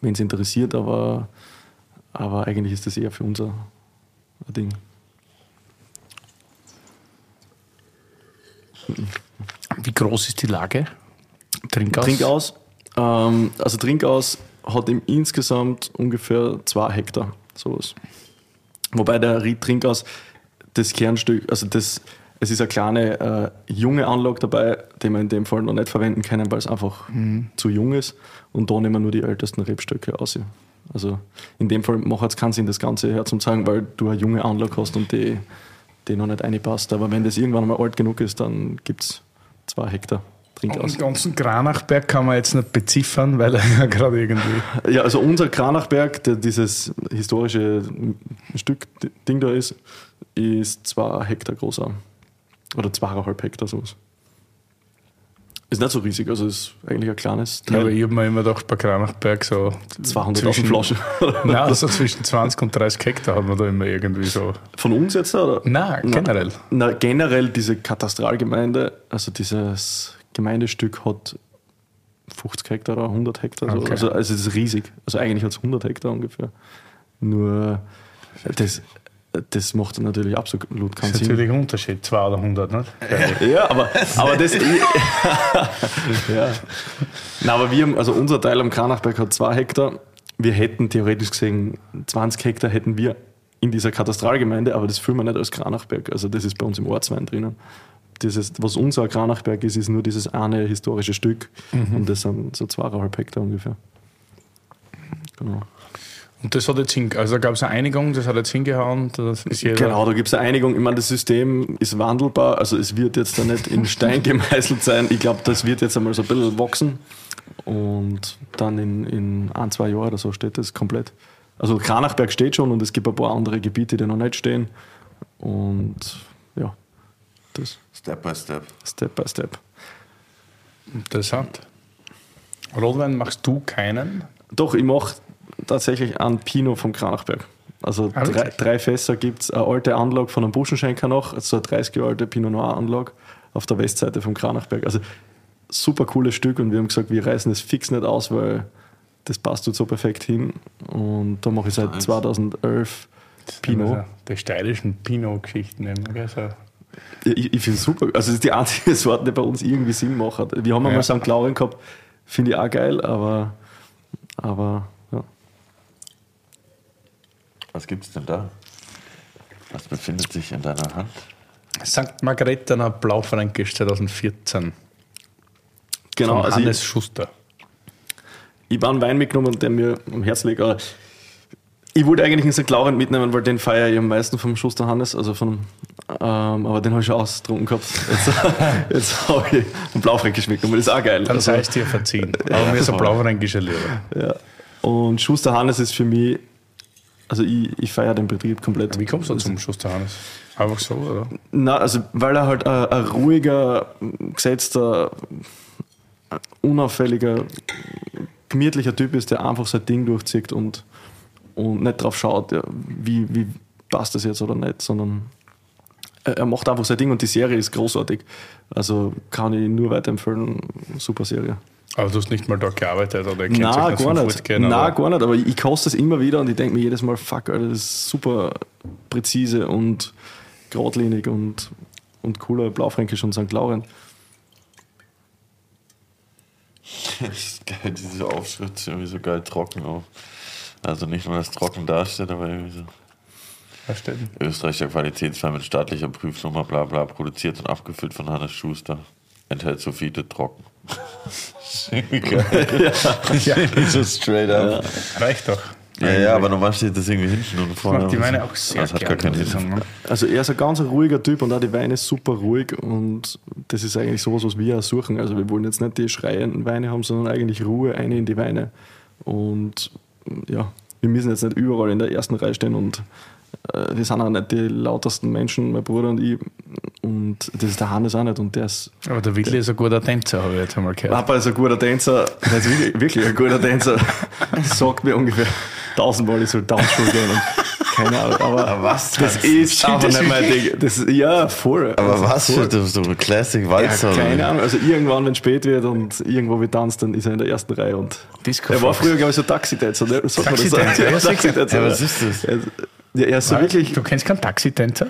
wenn es interessiert, aber, aber eigentlich ist das eher für unser Ding. Wie groß ist die Lage? Trinkaus. Ähm, also Trinkaus hat im insgesamt ungefähr zwei Hektar, sowas. Wobei der Ried Trinkaus, das Kernstück, also das, es ist eine kleine äh, junge Anlage dabei, die wir in dem Fall noch nicht verwenden können, weil es einfach zu jung ist. Und da nehmen wir nur die ältesten Rebstöcke aus. Also in dem Fall macht es keinen Sinn, das Ganze herzuzeigen, weil du eine junge Anlage hast und die, die noch nicht reinpasst. Aber wenn das irgendwann mal alt genug ist, dann gibt es zwei Hektar Trinkaus. Den ganzen Granachberg kann man jetzt nicht beziffern, weil er ja gerade irgendwie. Ja, also unser Kranachberg, der dieses historische Stück Ding da ist, ist zwei Hektar groß. Oder zweieinhalb Hektar sowas. Ist nicht so riesig, also ist eigentlich ein kleines Teil. Aber ich habe mir immer gedacht, bei Kranachberg so 200.000 Flaschen. Nein, also zwischen 20 und 30 Hektar hat man da immer irgendwie so. Von uns jetzt oder? Nein, generell. Na, generell diese Katastralgemeinde, also dieses Gemeindestück hat 50 Hektar oder 100 Hektar. Okay. Also, also es ist riesig. Also eigentlich hat es 100 Hektar ungefähr. Nur das, das macht natürlich absolut keinen Sinn. Das ist natürlich ein Unterschied, 2 oder 100, nicht? ja, aber, aber das. ja. Nein, aber wir also unser Teil am Kranachberg hat 2 Hektar. Wir hätten theoretisch gesehen 20 Hektar hätten wir in dieser Katastralgemeinde, aber das fühlen wir nicht als Kranachberg. Also das ist bei uns im Ortswein drinnen. Dieses, was unser Kranachberg ist, ist nur dieses eine historische Stück mhm. und das sind so zweieinhalb Hektar ungefähr. Genau. Und das hat jetzt hin, also da gab es eine Einigung, das hat jetzt hingehauen. Genau, da gibt es eine Einigung. Ich meine, das System ist wandelbar, also es wird jetzt da nicht in Stein gemeißelt sein. Ich glaube, das wird jetzt einmal so ein bisschen wachsen und dann in, in ein, zwei Jahren oder so steht das komplett. Also Kranachberg steht schon und es gibt ein paar andere Gebiete, die noch nicht stehen. Und das. Step by step. Step by step. Interessant. Rotwein machst du keinen? Doch, ich mache tatsächlich einen Pinot vom Kranachberg. Also ah, drei, drei, Fässer gibt es, eine alte Anlage von einem Buschenschenker noch, also eine 30 Jahre alte Pinot Noir Anlage auf der Westseite vom Kranachberg. Also super cooles Stück und wir haben gesagt, wir reißen es fix nicht aus, weil das passt so perfekt hin. Und da mache ich seit 2011 Pinot. Also die steirischen Pinot-Geschichten. So. Ich, ich finde es super. Also, das ist die einzige Sorte, die bei uns irgendwie Sinn macht. Wir haben ja. einmal St. Lauren gehabt, finde ich auch geil, aber, aber was gibt es denn da? Was befindet sich in deiner Hand? St. Margareta Blaufränkisch 2014. Genau, Von also Hannes ich, Schuster. Ich habe einen Wein mitgenommen, der mir am Herzen liegt. Aber ich wollte eigentlich in St. Laurent mitnehmen, weil den feiere ich am meisten vom Schuster Hannes, also von, ähm, aber den habe ich schon ausgetrunken gehabt. Jetzt, jetzt habe ich einen Blaufränkisch mitgenommen, das ist auch geil. Dann also, sei es dir verziehen. Aber ja, mir ist ein Blaufränkischer lieber. Ja. Und Schuster Hannes ist für mich also ich, ich feiere den Betrieb komplett. Wie kommst du also, zum Schuster Hannes? Einfach so, oder? Na, also weil er halt ein, ein ruhiger, gesetzter, unauffälliger, gemütlicher Typ ist, der einfach sein Ding durchzieht und, und nicht drauf schaut, ja, wie, wie passt das jetzt oder nicht, sondern er macht einfach sein Ding und die Serie ist großartig. Also kann ich nur weiterempfehlen, super Serie. Aber du hast nicht mal dort gearbeitet oder kennst Nein, gar nicht. Gehen, Nein, gar nicht. Aber ich koste es immer wieder und ich denke mir jedes Mal, fuck, Alter, das ist super präzise und geradlinig und, und cooler Blaufränkisch und St. Laurent. Das ist geil, diese Aufschrift ist irgendwie so geil trocken auch. Also nicht nur, dass trocken dasteht, aber irgendwie so. Steht Österreicher Qualitätswein mit staatlicher Prüfnummer, bla bla, produziert und abgefüllt von Hannes Schuster. Enthält Sulfite trocken. Geil. ja. ja. so straight up. Ja. Reicht doch. Ja, ja, aber normal steht das irgendwie hinten und vorne. Ich die Weine auch sehr das hat gar keinen Sinn. Also er ist ein ganz ruhiger Typ und auch die Weine super ruhig und das ist eigentlich sowas, was wir auch suchen. Also wir wollen jetzt nicht die schreienden Weine haben, sondern eigentlich Ruhe eine in die Weine. Und ja, wir müssen jetzt nicht überall in der ersten Reihe stehen und äh, wir sind auch nicht die lautesten Menschen, mein Bruder und ich. Und das ist der Hannes auch nicht. Und der ist, Aber der Willi ist ein guter Tänzer, habe ich jetzt einmal gehört. Papa ist ein guter Tänzer, der ist wirklich, wirklich ein guter Tänzer. Sagt mir ungefähr tausendmal, ich soll Tanzschule gehen. Und keine Ahnung, aber, aber was das ist einfach nicht mein Ding. Das, ja, voll. Aber also was voll. für so ein Classic Walzer? Ja, keine Ahnung, also irgendwann, wenn es spät wird und irgendwo wird tanzt, dann ist er in der ersten Reihe. Und Disco er war früher, glaube ich, so Taxitänzer. Ne? Taxitänzer, ja, Taxitänzer. Ja, was ist das? Ja, er ist so wirklich. Du kennst keinen Taxitänzer?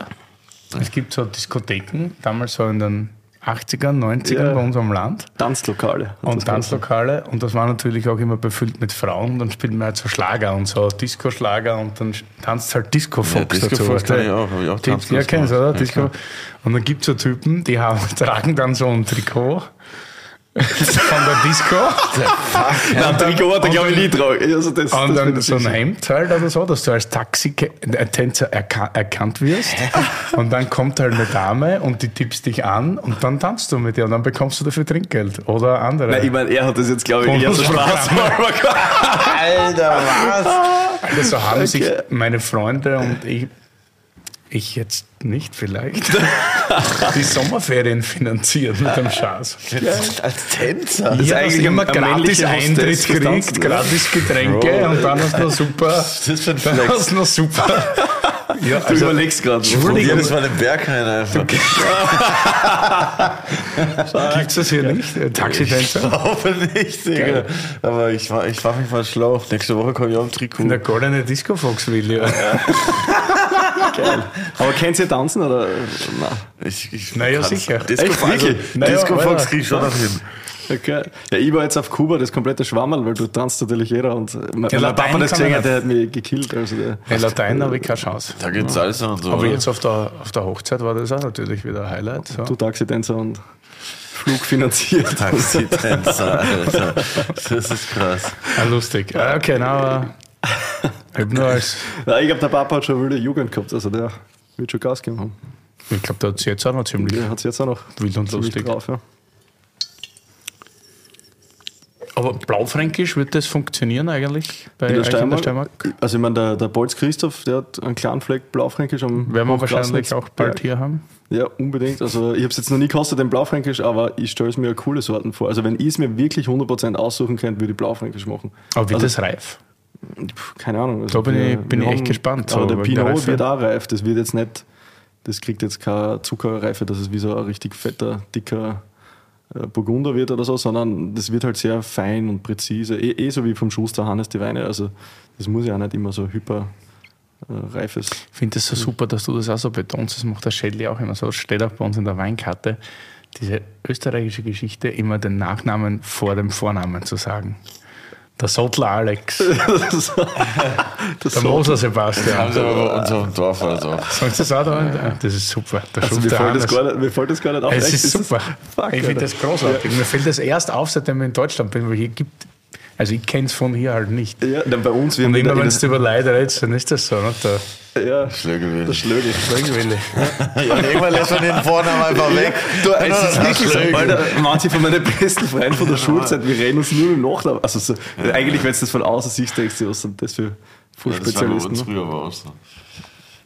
Es gibt so Diskotheken, damals so in den 80ern, 90ern ja. bei unserem Land. Tanzlokale. Und Tanzlokale. Und das war natürlich auch immer befüllt mit Frauen. Dann spielt man halt so Schlager und so Disco-Schlager und dann tanzt halt Disco-Fox ja, Disco dazu. Fox ich auch, ich auch Die, Ja, kennst du, oder? Ja, Disco. Und dann gibt es so Typen, die haben, tragen dann so ein Trikot von der Disco. Nein, Trikot hat er, glaube ich, nie tragen. Also das, Und das dann so ein. Hemd halt oder so, dass du als Taxi-Tänzer erka erkannt wirst. Und dann kommt halt eine Dame und die tippst dich an und dann tanzt du mit ihr und dann bekommst du dafür Trinkgeld. Oder andere. Nein, ich meine, er hat das jetzt, glaube ich, eher so Spaß. Alter, was? Also haben sich Okay. meine Freunde und ich, ich jetzt nicht vielleicht, die Sommerferien finanziert mit dem Schatz. Als Tänzer? ist Ja, dass eigentlich immer gratis Eintritt kriegt, gratis Getränke und dann hast du noch super. Was ist ein Dann Flex? hast du noch super. Ja, Du also, überlegst gerade. Entschuldigung. Jedes Mal den Berg rein einfach. Gibt es das hier nicht? Äh, Taxitänzer? Hoffe nicht, Digga. Aber ich, war- ich mach mich mal schlau. Nächste Woche komme ich auch im Trikot. In der goldene Disco Fox will ja. Aber kennt ihr tanzen oder? Nein. Ich, ich Naja, sicher. Disco, Echt, also, wirklich? Naja, Disco Fox krieg ich schon noch hin. Okay. Ja, ich war jetzt auf Kuba, das komplette Schwammerl, weil du tanzt natürlich jeder und mein, Ja, mein Papa Latein das gesehen man hat, der hat mich gekillt. Also der, In Latein habe ich keine Chance. Da gibt's Salsa und so. Aber oder? jetzt auf der, auf der Hochzeit war das auch natürlich wieder ein Highlight. So. du Taxitänzer und Flug finanziert. Taxitänzer, Alter. Das ist krass. Ah, lustig. Ah, Okay, na, aber ich nur als, ich glaube, der Papa hat schon wilde Jugend gehabt, also der wird schon Gas geben haben. ich glaube, da hat es jetzt auch noch ziemlich Der hat es jetzt auch noch wild und ziemlich lustig. drauf. Ja. Aber Blaufränkisch, wird das funktionieren eigentlich bei In der euch in der Steiermark, Steiermark? Also ich meine, der, der Bolz Christoph, der hat einen kleinen Fleck Blaufränkisch am Werden wir wahrscheinlich auch bald hier haben. Ja, unbedingt. Also ich habe es jetzt noch nie gekostet, den Blaufränkisch, aber ich stelle es mir coole Sorten vor. Also wenn ich es mir wirklich 100% aussuchen könnte, würde ich Blaufränkisch machen. Aber wird Also- das reif? Keine Ahnung. Also Da bin wir- ich- bin ich echt gespannt, so, Aber der wenn der Pinot wird auch reif. Das wird jetzt nicht, das kriegt jetzt keine Zuckerreife, dass es wie so ein richtig fetter, dicker äh, Burgunder wird oder so, sondern das wird halt sehr fein und präzise. Eh, eh so wie vom Schuster Hannes die Weine. Also das muss ja auch nicht immer so hyper äh, reifes. Ich finde das so super, dass du das auch so betonst. Das macht der Schädli auch immer so. Steht auch bei uns in der Weinkarte, diese österreichische Geschichte, immer den Nachnamen vor dem Vornamen zu sagen. Der Sottler Alex, das der Moser Sebastian. Haben sie aber bei uns auf dem Dorf also. Sagst du das auch da? Ja, Das ist super. Der also mir, fällt das gar nicht, mir fällt das gar nicht auf. Es ist das super. fuck, ich finde das großartig. Mir fällt das erst auf, seitdem ich in Deutschland bin, weil hier gibt. Also ich kenne es von hier halt nicht. Ja, dann bei uns wird Und immer wenn du über Leute redest, dann ist das so. Ne? Der ja, Schlögel. der Schlögel. Schwingwille. Ja, irgendwann lässt man den Vornamen einfach weg. Du, es noch ist wirklich so. Alter, manche von meinen besten Freunden von der Schulzeit, wir reden uns nur im Nachnamen. Also so, eigentlich, wenn du das von außen siehst, denkst du, was sind das für Ja, das war bei Fußspezialisten? uns ne? früher aber auch so.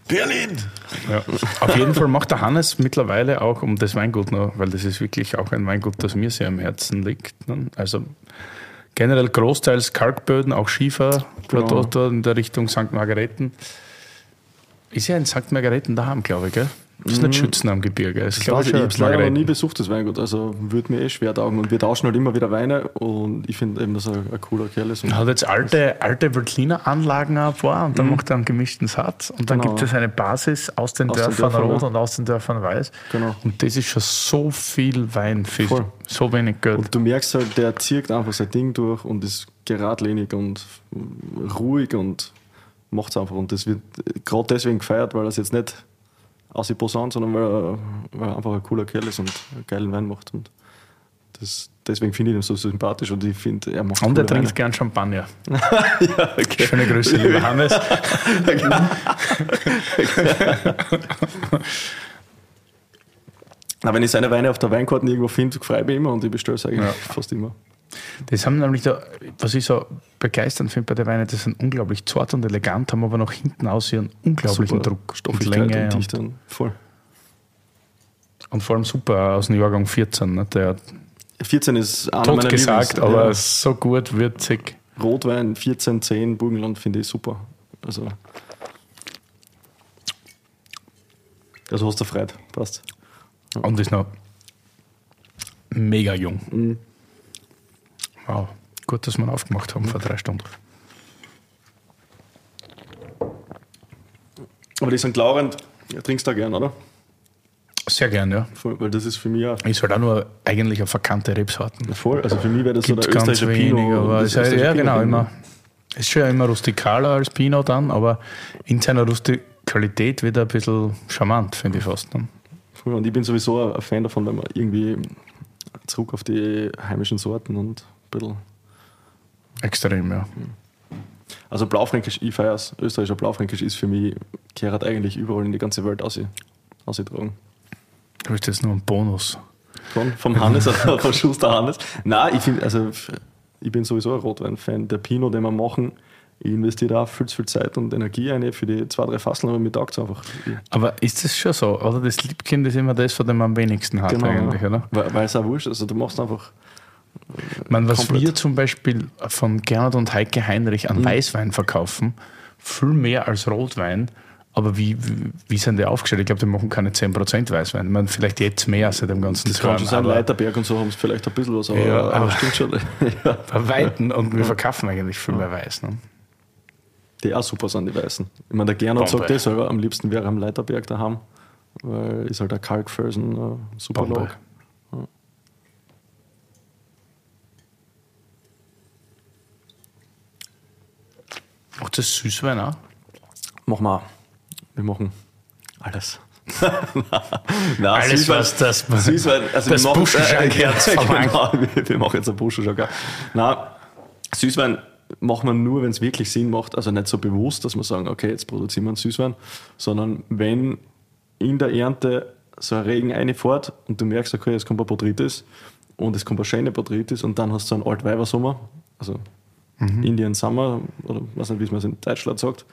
Berlin! Ja. Auf jeden Fall macht der Hannes mittlerweile auch um das Weingut noch, weil das ist wirklich auch ein Weingut, das mir sehr am Herzen liegt. ne? Also generell großteils Kalkböden, auch Schiefer, Genau. in der Richtung St. Margareten. Ist ja in St. Margareten daheim, glaube ich, gell? Ist nicht Schützen am Gebirge. Ist, Ich glaube ich, habe es leider noch nie besucht, das Weingut. Also würde mir eh schwer taugen. Und wir tauschen halt immer wieder Weine und ich finde eben, dass er ein cooler Kerl ist. Und Hat jetzt alte, alte Veltliner Anlagen paar und dann macht er einen gemischten Satz. Und dann Mhm. Genau. gibt es eine Basis aus den Aus Dörfern Dörfern, Rot ja. und aus den Dörfern Weiß. Genau. Und das ist schon so viel Wein für Voll. so wenig Geld. Und du merkst halt, der zieht einfach sein Ding durch und ist geradlinig und ruhig und macht es einfach. Und das wird gerade deswegen gefeiert, weil er es jetzt nicht aus die posaunt, sondern weil er, weil er einfach ein cooler Kerl ist und einen geilen Wein macht. Und das, deswegen finde ich ihn so sympathisch und ich finde, er macht Und er trinkt Weine. gern Champagner. ja, okay. Schöne Grüße, lieber Hannes. Na, wenn ich seine Weine auf der Weinkarte irgendwo finde, freue ich mich immer und ich bestelle es eigentlich Ja. fast immer. Das haben nämlich, da, was ich so begeisternd finde bei den Weinen, das sind unglaublich zart und elegant, haben aber noch hinten aus ihren unglaublichen Super Druck und Stoffigkeit Länge und und, Dichte und voll. und vor allem super aus dem Jahrgang 14. Ne? Der hat 14 ist einer tot gesagt, Lieblings- aber ja. so gut würzig. Rotwein 14, 10, Burgenland finde ich super. Also, also hast du Freude, passt. Und ist noch mega jung. Mhm. Wow. Gut, dass wir ihn aufgemacht haben vor drei Stunden. Aber die St. Laurent ja, trinkst du auch gern, oder? Sehr gern, ja. Voll, weil das ist für mich auch Ist halt auch nur eigentlich eine verkannte Rebsorten. voll. Also für mich wäre das Gibt so der ganz österreichische wenig, Pinot. aber das ist ja, österreichische ja genau, Pinot. immer. Ist schon immer rustikaler als Pinot dann, aber in seiner Rustikalität wird er ein bisschen charmant, finde ich fast. Ne? Voll. Und ich bin sowieso ein Fan davon, wenn man irgendwie zurück auf die heimischen Sorten und bisschen. Extrem, ja. Also Blaufränkisch, ich feiere es. Österreichischer Blaufränkisch ist für mich, gehört eigentlich überall in die ganze Welt aus, ausgetragen. Du bist jetzt nur ein Bonus. Von, vom Hannes, also von Schuster Hannes. Nein, ich finde, also ich bin sowieso ein Rotwein-Fan. Der Pinot, den wir machen, ich investiere da viel zu viel Zeit und Energie ein für die zwei, drei Fasseln, aber mir taugt es einfach. Aber ist das schon so? Oder das Liebkind ist immer das, von dem man am wenigsten hat Genau, eigentlich, oder? Weil, weil es auch wurscht ist. Also du machst einfach. Man, was Komplett. wir zum Beispiel von Gernot und Heike Heinrich Mhm. an Weißwein verkaufen, viel mehr als Rotwein. Aber wie, wie, wie sind die aufgestellt? Ich glaube, die machen keine 10% Weißwein. Man, vielleicht jetzt mehr seit dem ganzen Das kann schon sein, Leiterberg und so haben es vielleicht ein bisschen was, aber, Ja, aber, aber- stimmt schon. ja. bei Weitem. Und wir verkaufen eigentlich viel mehr Weiß. Ne? Die auch super sind, die Weißen. Ich meine, der Gernot Bombe. sagt das selber, am liebsten wäre er am Leiterberg daheim, weil ist halt ein Kalkfelsen, äh, super Bombe. Log. Macht das Süßwein auch? Machen wir auch. Wir machen alles. Nein, Alles, was das- Süßwein, also das wir machen, äh, genau, wir, wir machen jetzt ein Buschenschank. Nein, Süßwein machen wir nur, wenn es wirklich Sinn macht, also nicht so bewusst, dass wir sagen, okay, jetzt produzieren wir einen Süßwein, sondern wenn in der Ernte so ein Regen reinfährt und du merkst, okay, es kommt ein Botrytis und es kommt eine schöne Botrytis und dann hast du einen Altweibersommer, also Indian Summer, oder weiß nicht, wie man es in Deutschland sagt,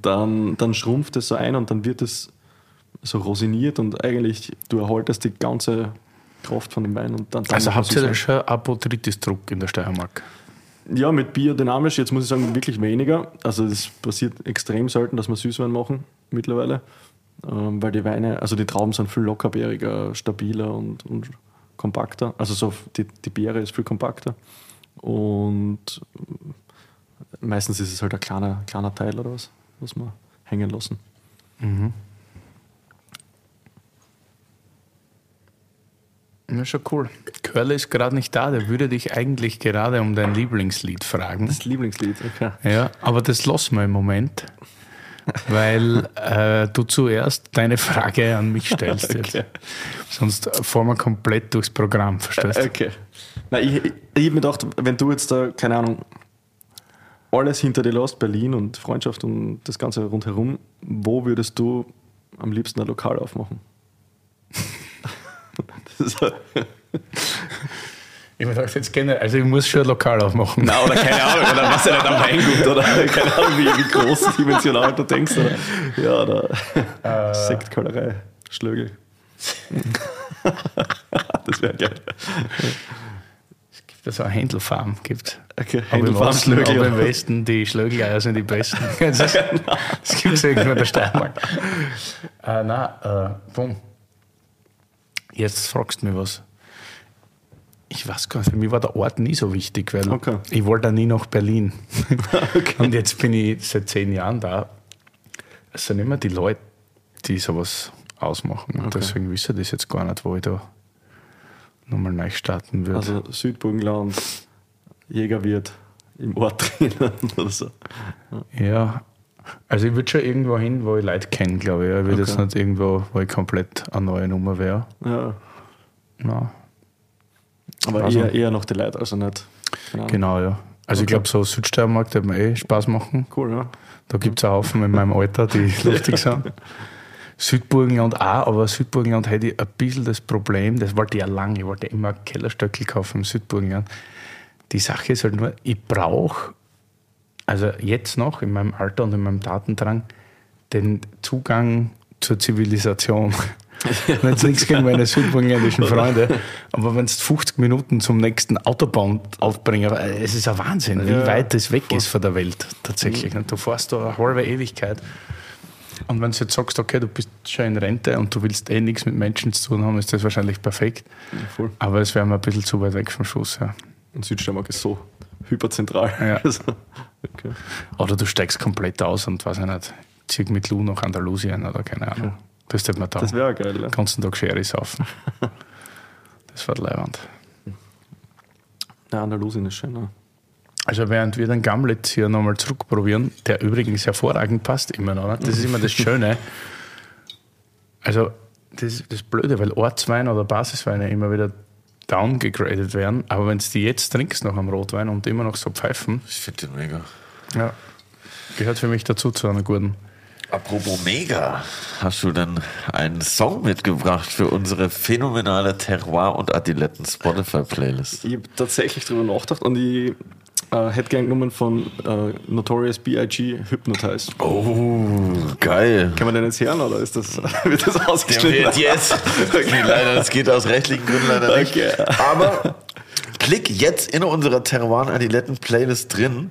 dann, dann schrumpft es so ein und dann wird es so rosiniert und eigentlich du erhaltest die ganze Kraft von dem Wein und dann, dann Also habt ihr da schon Apotritis-Druck in der Steiermark? Ja, mit biodynamisch, jetzt muss ich sagen, wirklich weniger. Also es passiert extrem selten, dass wir Süßwein machen mittlerweile. Ähm, weil die Weine, also die Trauben sind viel lockerbeeriger, stabiler und, und kompakter. Also so die, die Beere ist viel kompakter. Und meistens ist es halt ein kleiner, kleiner Teil oder was, was wir hängen lassen. Ja, schon cool. Curly ist gerade nicht da, der würde dich eigentlich gerade um dein Lieblingslied fragen. Das Lieblingslied, okay. Ja, aber das lassen wir im Moment, weil äh, du zuerst deine Frage an mich stellst jetzt. Okay. Sonst fahren wir komplett durchs Programm, verstehst du? Okay. Nein, ich, ich, ich habe mir gedacht, wenn du jetzt da, keine Ahnung, alles hinter dir lässt, Berlin und Freundschaft und das Ganze rundherum, wo würdest du am liebsten ein Lokal aufmachen? das Ich mir gedacht, jetzt generell, also ich muss schon ein Lokal aufmachen. Nein, oder keine Ahnung, oder was ja nicht am Weingut, oder keine Ahnung, wie, wie groß dimensional du denkst, oder, ja, oder Sektkellerei, Schlögel. das wäre geil. Das ist eine Händelfarm gibt. Okay, Aber im, Händelfarm, Schlögel, aber im. Westen, die Schlögeleier sind die besten. Das, das gibt es irgendwo in der Steiermark. Äh, nein, äh, bumm. Jetzt fragst du mich was. Ich weiß gar nicht, für mich war der Ort nie so wichtig, weil Okay. ich wollte nie nach Berlin. Und jetzt bin ich seit zehn Jahren da. Es sind immer die Leute, die sowas ausmachen. Und deswegen wissen das jetzt gar nicht, wo ich da nochmal neu starten würde. Also Südburgenland, Jägerwirt im Ort drinnen oder so. Ja, also ich würde schon irgendwo hin, wo ich Leute kenne, glaube ich. Ich würde jetzt Okay. nicht irgendwo, wo ich komplett eine neue Nummer wäre. Ja. Ja, Aber Also- eher, eher noch die Leute, also nicht. Ahnung. genau, ja. Also ich Okay. glaube, so Südsteiermark, der mir eh Spaß machen. Cool, ja. Da gibt es einen Haufen in meinem Alter, die lustig sind. Südburgenland auch, aber Südburgenland hätte ich ein bisschen das Problem, das wollte ich ja lange, ich wollte immer Kellerstöckel kaufen im Südburgenland. Die Sache ist halt nur, ich brauche, also jetzt noch in meinem Alter und in meinem Datendrang, den Zugang zur Zivilisation. Wenn nichts gegen meine südburgenländischen Freunde, aber wenn es 50 Minuten zum nächsten Autobahn aufbringen, äh, es ist ein Wahnsinn, wie Ja, weit das weg ist von der Welt tatsächlich. Und du fährst da eine halbe Ewigkeit. Und wenn du jetzt sagst, okay, du bist schon in Rente und du willst eh nichts mit Menschen zu tun haben, ist das wahrscheinlich perfekt. voll. Aber es wäre mir ein bisschen zu weit weg vom Schuss. Ja. Und Südsteiermark ist so hyperzentral. Ja. Also, okay. Oder du steigst komplett aus und weiß ich nicht, zieh mit Lou nach Andalusien oder keine Ahnung. Das ist mir da. Das wäre geil, ja. Den ganzen Tag Sherry saufen. Das war leibend. Ja, Andalusien ist schön. Also während wir den Gamlet hier nochmal zurückprobieren, der übrigens hervorragend passt immer noch, ne? das ist immer das Schöne. Also das ist das Blöde, weil Ortswein oder Basisweine immer wieder downgegradet werden. Aber wenn du die jetzt trinkst noch am Rotwein und immer noch so pfeifen, Ich finde den mega. ja, gehört für mich dazu zu einer guten. Apropos mega, hast du dann einen Song mitgebracht für unsere phänomenale Terroir- und Adiletten-Spotify-Playlist? Ich habe tatsächlich drüber nachgedacht und ich äh, hätte gern genommen von äh, Notorious B.I.G. Hypnotize. Oh, geil. Kann man den jetzt hören oder ist das, wird das ausgeschnitten? wird jetzt. Okay, leider, das geht aus rechtlichen Gründen leider nicht. Okay. Aber klick jetzt in unserer Terroir Adiletten Playlist drin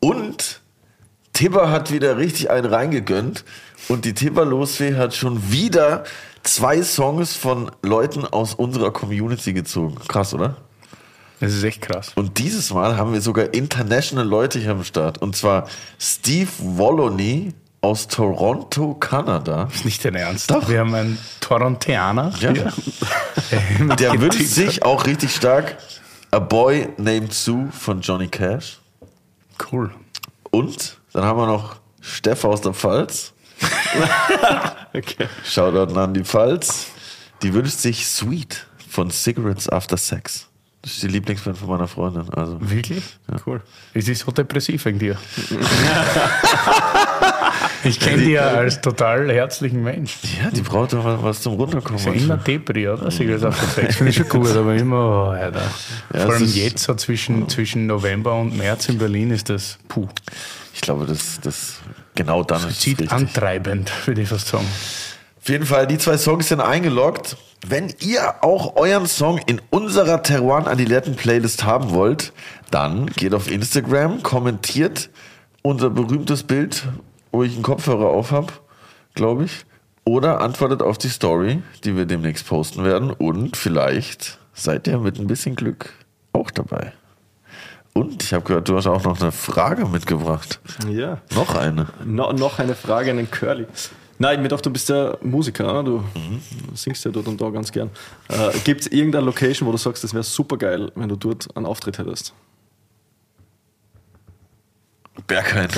und Tibber hat wieder richtig einen reingegönnt und die Tibber Losfee hat schon wieder zwei Songs von Leuten aus unserer Community gezogen. Krass, oder? Das ist echt krass. Und dieses Mal haben wir sogar international Leute hier am Start. Und zwar Steve Wolony aus Toronto, Kanada. Ist nicht dein Ernst? Doch. Wir haben einen Torontianer. Ja. Der wünscht sich auch richtig stark A Boy Named Sue von Johnny Cash. Cool. Und dann haben wir noch Steff aus der Pfalz. Okay. Shoutout an die Pfalz. Die wünscht sich Sweet von Cigarettes After Sex. Das ist die Lieblingsband von meiner Freundin. Also. Wirklich? Cool. Es ist so depressiv wegen dir. ich kenne dich ja als total herzlichen Mensch. Ja, die braucht doch was- zum Runterkommen. Ist ja immer Depri, oder? Cigarettes After Sex finde ich schon gut, aber immer, oh, Alter. Ja, Vor allem ist- jetzt, so zwischen, zwischen November und März in Berlin, ist das puh, Ich glaube, das, das genau dann ist es antreibend, würde ich fast sagen. Auf jeden Fall, die zwei Songs sind eingeloggt. Wenn ihr auch euren Song in unserer Teruan Adiletten Playlist haben wollt, dann geht auf Instagram, kommentiert unser berühmtes Bild, wo ich einen Kopfhörer auf habe, glaube ich, oder antwortet auf die Story, die wir demnächst posten werden und vielleicht seid ihr mit ein bisschen Glück auch dabei. Und ich habe gehört, du hast auch noch eine Frage mitgebracht. Ja. Noch eine. No, noch eine Frage an den Curly. Nein, mir gedacht, du bist ja Musiker, ne? du singst ja dort und da ganz gern. Äh, Gibt es irgendeine Location, wo du sagst, das wäre super geil, wenn du dort einen Auftritt hättest? Berghain.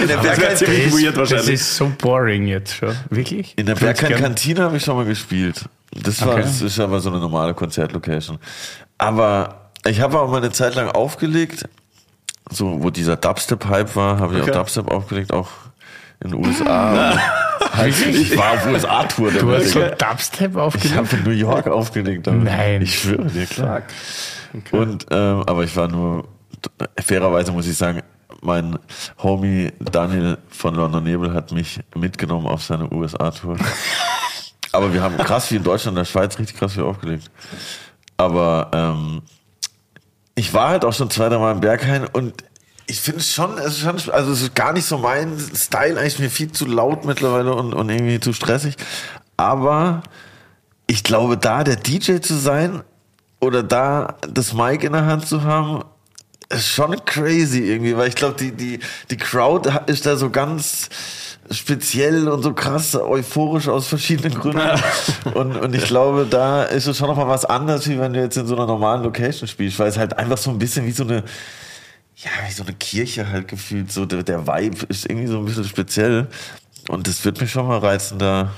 In der Das wäre Berghain ziemlich weird Das wahrscheinlich. ist so boring jetzt schon. Wirklich? In der Berghain-Kantine habe ich schon mal gespielt. Das, war, Okay. das ist aber so eine normale Konzertlocation. Aber ich habe auch mal eine Zeit lang aufgelegt, so wo dieser Dubstep-Hype war, habe ich Okay. auch Dubstep aufgelegt, auch in den USA. halt, ich war auf USA-Tour Du hast so. Dubstep Ich aufgelegt? habe in New York aufgelegt. damit. Nein. Ich schwöre dir, klar. Und, ähm, aber ich war nur, fairerweise muss ich sagen, mein Homie Daniel von London Nebel hat mich mitgenommen auf seine USA-Tour. aber wir haben krass wie in Deutschland, in der Schweiz richtig krass viel aufgelegt. Aber ähm, ich war halt auch schon zwei, drei Mal im Berghain und ich finde es schon, es ist schon, also es ist gar nicht so mein Style, eigentlich mir viel zu laut mittlerweile und, und irgendwie zu stressig. Aber ich glaube, da der DJ zu sein oder da das Mic in der Hand zu haben, ist schon crazy irgendwie, weil ich glaube, die, die, die Crowd ist da so ganz speziell und so krass euphorisch aus verschiedenen Gründen. und, und ich glaube, da ist es schon nochmal was anderes, wie wenn du jetzt in so einer normalen Location spielst, weil es halt einfach so ein bisschen wie so eine, ja, wie so eine Kirche halt gefühlt, so der, der Vibe ist irgendwie so ein bisschen speziell. Und das wird mich schon mal reizen, da.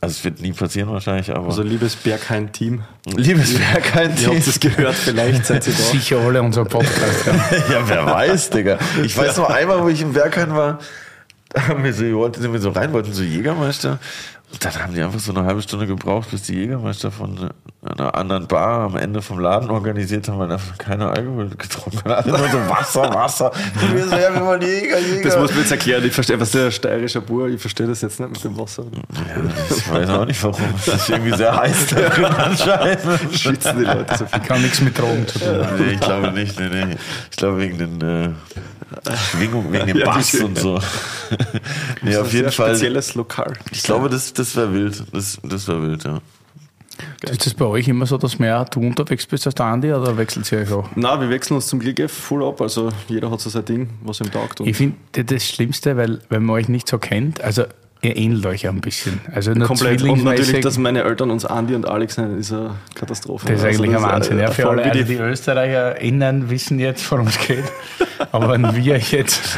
Also es wird nie passieren wahrscheinlich, aber. Also liebes Berghain-Team, liebes Berghain, ihr habt es gehört, vielleicht seid ihr da. Sicher alle unseren Podcast. Ja. Wer weiß, Digga. Ich weiß noch einmal, wo ich im Berghain war, da haben wir so, sind wir so rein, wollten so Jägermeister. Dann haben die einfach so eine halbe Stunde gebraucht, bis die Jägermeister von einer anderen Bar am Ende vom Laden organisiert haben, weil einfach keiner Alkohol getrunken hat. Alle nur so Wasser, Wasser. Und wir so, ja, wir wollen Jäger, Jäger. Das muss man jetzt erklären, ich verstehe, was der steirische Bur, ich verstehe das jetzt nicht mit dem Wasser. ja, ich weiß auch nicht warum. Das ist irgendwie sehr heiß da drin anscheinend. Schützen die Leute so viel. Kann nichts mit Drogen zu tun. Nee, ich glaube nicht. Nee, nee. Ich glaube wegen den äh, Schwingungen, wegen dem Ja, Bass und so. nee, auf ist jeden Fall. spezielles Lokal. Ich glaube, das, das wäre wild. Das, das wäre wild, ja. Ist das bei euch immer so, dass mehr du unterwegs bist als der Andi oder wechselt sie euch auch? Na, wir wechseln uns zum Glück eh voll ab. Also jeder hat so sein Ding, was ihm taugt. Und Ich finde das Schlimmste, weil wenn man euch nicht so kennt, also ihr ähnelt euch ja ein bisschen. Also nur komplett. Und natürlich, dass meine Eltern uns Andi und Alex nennen, ist eine Katastrophe. Das ist Also eigentlich ein ist, äh, Wahnsinn. Ja, für alle, also die- die ÖsterreicherInnen wissen jetzt, worum es geht. Aber wenn wir jetzt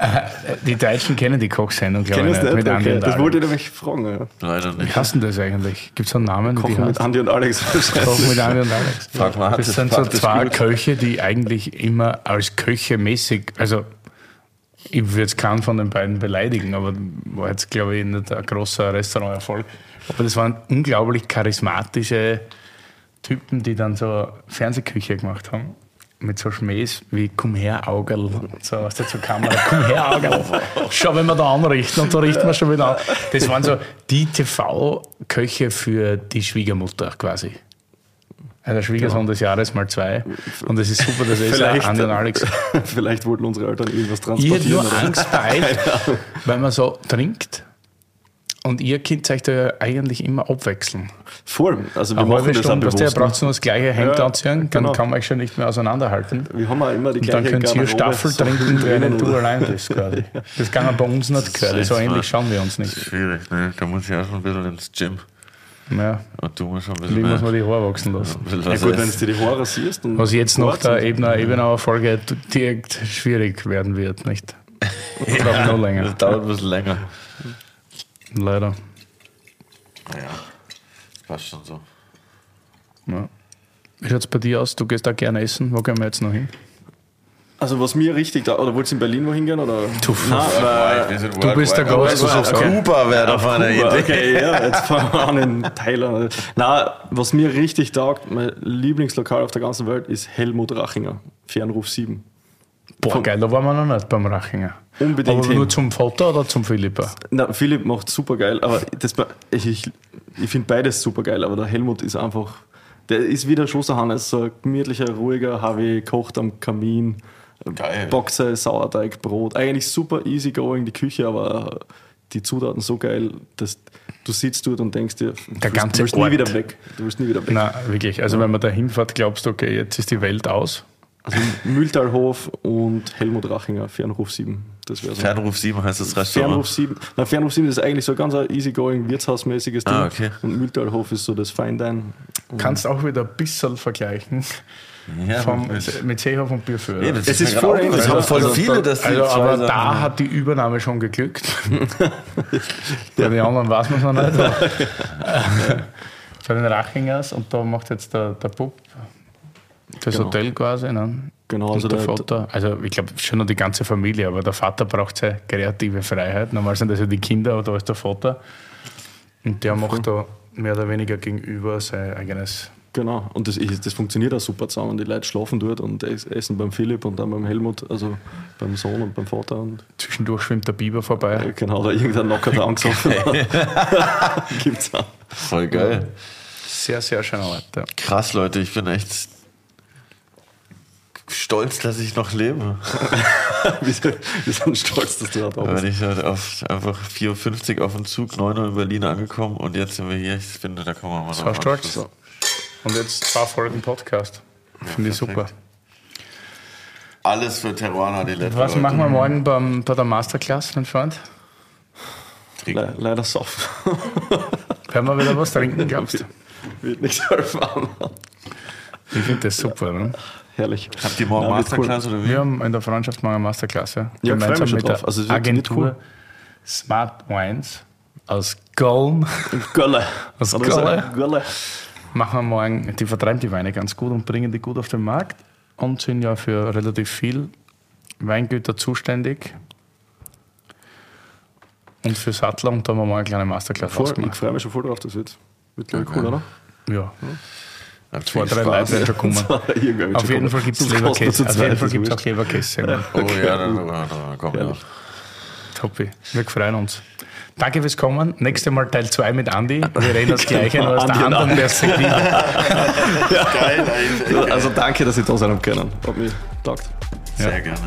Die Deutschen kennen die Kochsendung, glaube ich, nicht. nicht? Mit Andi Okay. und Das Alex. wollte ich nämlich fragen. Ja. Leider Wie nicht. heißt denn das eigentlich? Gibt es einen Namen? wie die Kochen mit heißt? Andi und Alex. Kochen mit Andi und Alex. Frag mal, Das das- sind so zwei gut? Köche, die eigentlich immer als Köche mäßig, also ich würde jetzt keinen von den beiden beleidigen, aber war jetzt, glaube ich, nicht ein großer Restauranterfolg. Aber das waren unglaublich charismatische Typen, die dann so Fernsehküche gemacht haben. Mit so Schmähs wie Komm her, Augerl. So aus der zur Kamera. Komm her, Augerl. Schau, wenn wir da anrichten. Und da richten wir schon wieder an. Das waren so die TV-Köche für die Schwiegermutter quasi. Also der Schwiegersohn des Jahres mal zwei. Und es ist super, dass er Vielleicht, und Alex. Vielleicht wollten unsere Eltern irgendwas Ich transportieren. hätte nur oder? Angst bei euch, weil man so trinkt. Und ihr könnt euch da ja eigentlich immer abwechseln. Voll. Also wir Eine machen halbe das der bewusst. braucht nur das gleiche Hemd Ja, anziehen, dann genau. kann man euch schon nicht mehr auseinanderhalten. Wir haben auch immer die Und dann gleiche könnt ihr Staffel so trinken, während du allein bist quasi. Das kann man bei uns nicht gehören. So ähnlich schauen wir uns nicht. Schwierig, ne? Da muss ich auch schon ein bisschen ins Gym. Ja, Und du musst schon ein bisschen wie muss man die Haare wachsen lassen. Ja was gut, wenn du dir die Haare siehst. und Was jetzt nach der Ebener, Ebenauer Folge direkt schwierig werden wird, nicht? Ich glaube noch länger. Das dauert ein bisschen länger. Leider. Naja, das passt schon so. Ja. Wie schaut es bei dir aus? Du gehst da gerne essen. Wo gehen wir jetzt noch hin? Also was mir richtig da, oder wolltest du in Berlin wohin gehen? Oder? Nein, weil, Du bist der Gast, du suchst okay. Kuba wäre mal eine Idee. okay, ja, jetzt fangen wir an in Thailand. Na, was mir richtig taugt, mein Lieblingslokal auf der ganzen Welt ist Helmut Rachinger, Fernruf 7. Boah, Von- geil, da waren wir noch nicht beim Rachinger. Unbedingt Aber hin. nur zum Vater oder zum Philippa? Na, Philipp macht super geil, aber das, ich, ich, ich finde beides super geil, aber der Helmut ist einfach, der ist wie der Schosserhannes, so ein gemütlicher, ruhiger HW, kocht am Kamin, Geil. Boxe, Sauerteig, Brot. Eigentlich super easy going, die Küche, aber die Zutaten so geil, dass du sitzt dort und denkst dir, du Der willst- ganze du willst nie Ort. wieder weg. Du willst nie wieder weg. Na, wirklich. Also, wenn man da hinfährt, glaubst du, okay, jetzt ist die Welt aus. Also Mühltalhof und Helmut Rachinger, Fernruf 7. Das wäre so. Fernruf 7 heißt das Restaurant. Fernruf 7. Na, Fernruf 7 ist eigentlich so ein ganz ein easygoing, wirtshausmäßiges Ding. Ah, okay. Und Mühltalhof ist so das Fine Dine. Kannst auch wieder ein bisschen vergleichen Ja, vom, mit- Seehof und Bierführer. Ja, das Es ist voll ähnlich. Das haben voll Also, viele, dass die Also, aber Sachen- da hat die Übernahme schon geglückt. Bei den anderen weiß man es noch nicht. Bei den Rachingers und da macht jetzt der, der Bub das Genau. Hotel quasi. Ne? Genau, Und also der der- Vater, also ich glaube schon noch die ganze Familie, aber der Vater braucht seine kreative Freiheit. Normal sind das ja die Kinder, aber da ist der Vater. Und der macht da mehr oder weniger gegenüber sein eigenes. Genau, und das, ist, das funktioniert auch super zusammen. Die Leute schlafen dort und es- essen beim Philipp und dann beim Helmut, also beim Sohn und beim Vater. Und Zwischendurch schwimmt der Biber vorbei. genau, da irgendein Nocker da angesoffen Gibt's auch. Voll geil. Sehr, sehr schöner Ort. Ja. Krass, Leute, ich bin echt stolz, dass ich noch lebe. Wir sind, wir sind stolz, dass du da Wenn bist. ich halt auf, einfach 4.50 Uhr auf dem Zug, 9 Uhr in Berlin angekommen und jetzt sind wir hier. Ich finde, da kann man mal So drauf stolz. anschließen. Und jetzt zwei Folgen Podcast. Finde ich super. Alles für Teruana, die letzte Was machen wir morgen beim, bei der Masterclass, mein Freund? Le leider soft. Werden wir wieder was trinken, glaubst du? Wird nichts erfahren. Ich finde das super. Ne? Herrlich. Habt ihr morgen Ja, wird Masterclass oder wie? Wir haben in der Freundschaft morgen eine Masterclass. Ja, Ja, ich freu mich schon mit drauf. der Also Agentur cool. Smart Wines aus Köln Gölle. Aus Gölle? Gölle. machen wir morgen, die vertreiben die Weine ganz gut und bringen die gut auf den Markt und sind ja für relativ viel Weingüter zuständig. Und für Sattler und da haben wir morgen eine kleine Masterclass Voll, ich freue mich schon voll drauf, das wird, wird cool, oder? Ja, Habt zwei, drei Spaß. Leute werden schon kommen. Irgendwer wird Auf jeden. Fall gibt es Leberkäse. Auf jeden Fall gibt es auch Leberkäse. Oh ja, wir. Herrlich. Toppi. Wir freuen uns. Danke fürs Kommen. Nächstes Mal Teil 2 mit Andi. Wir reden das Gleiche, nur aus der anderen. Perspektive. Geil. Also danke, dass ich da sein habe können. Hat mich taugt. Sehr gerne.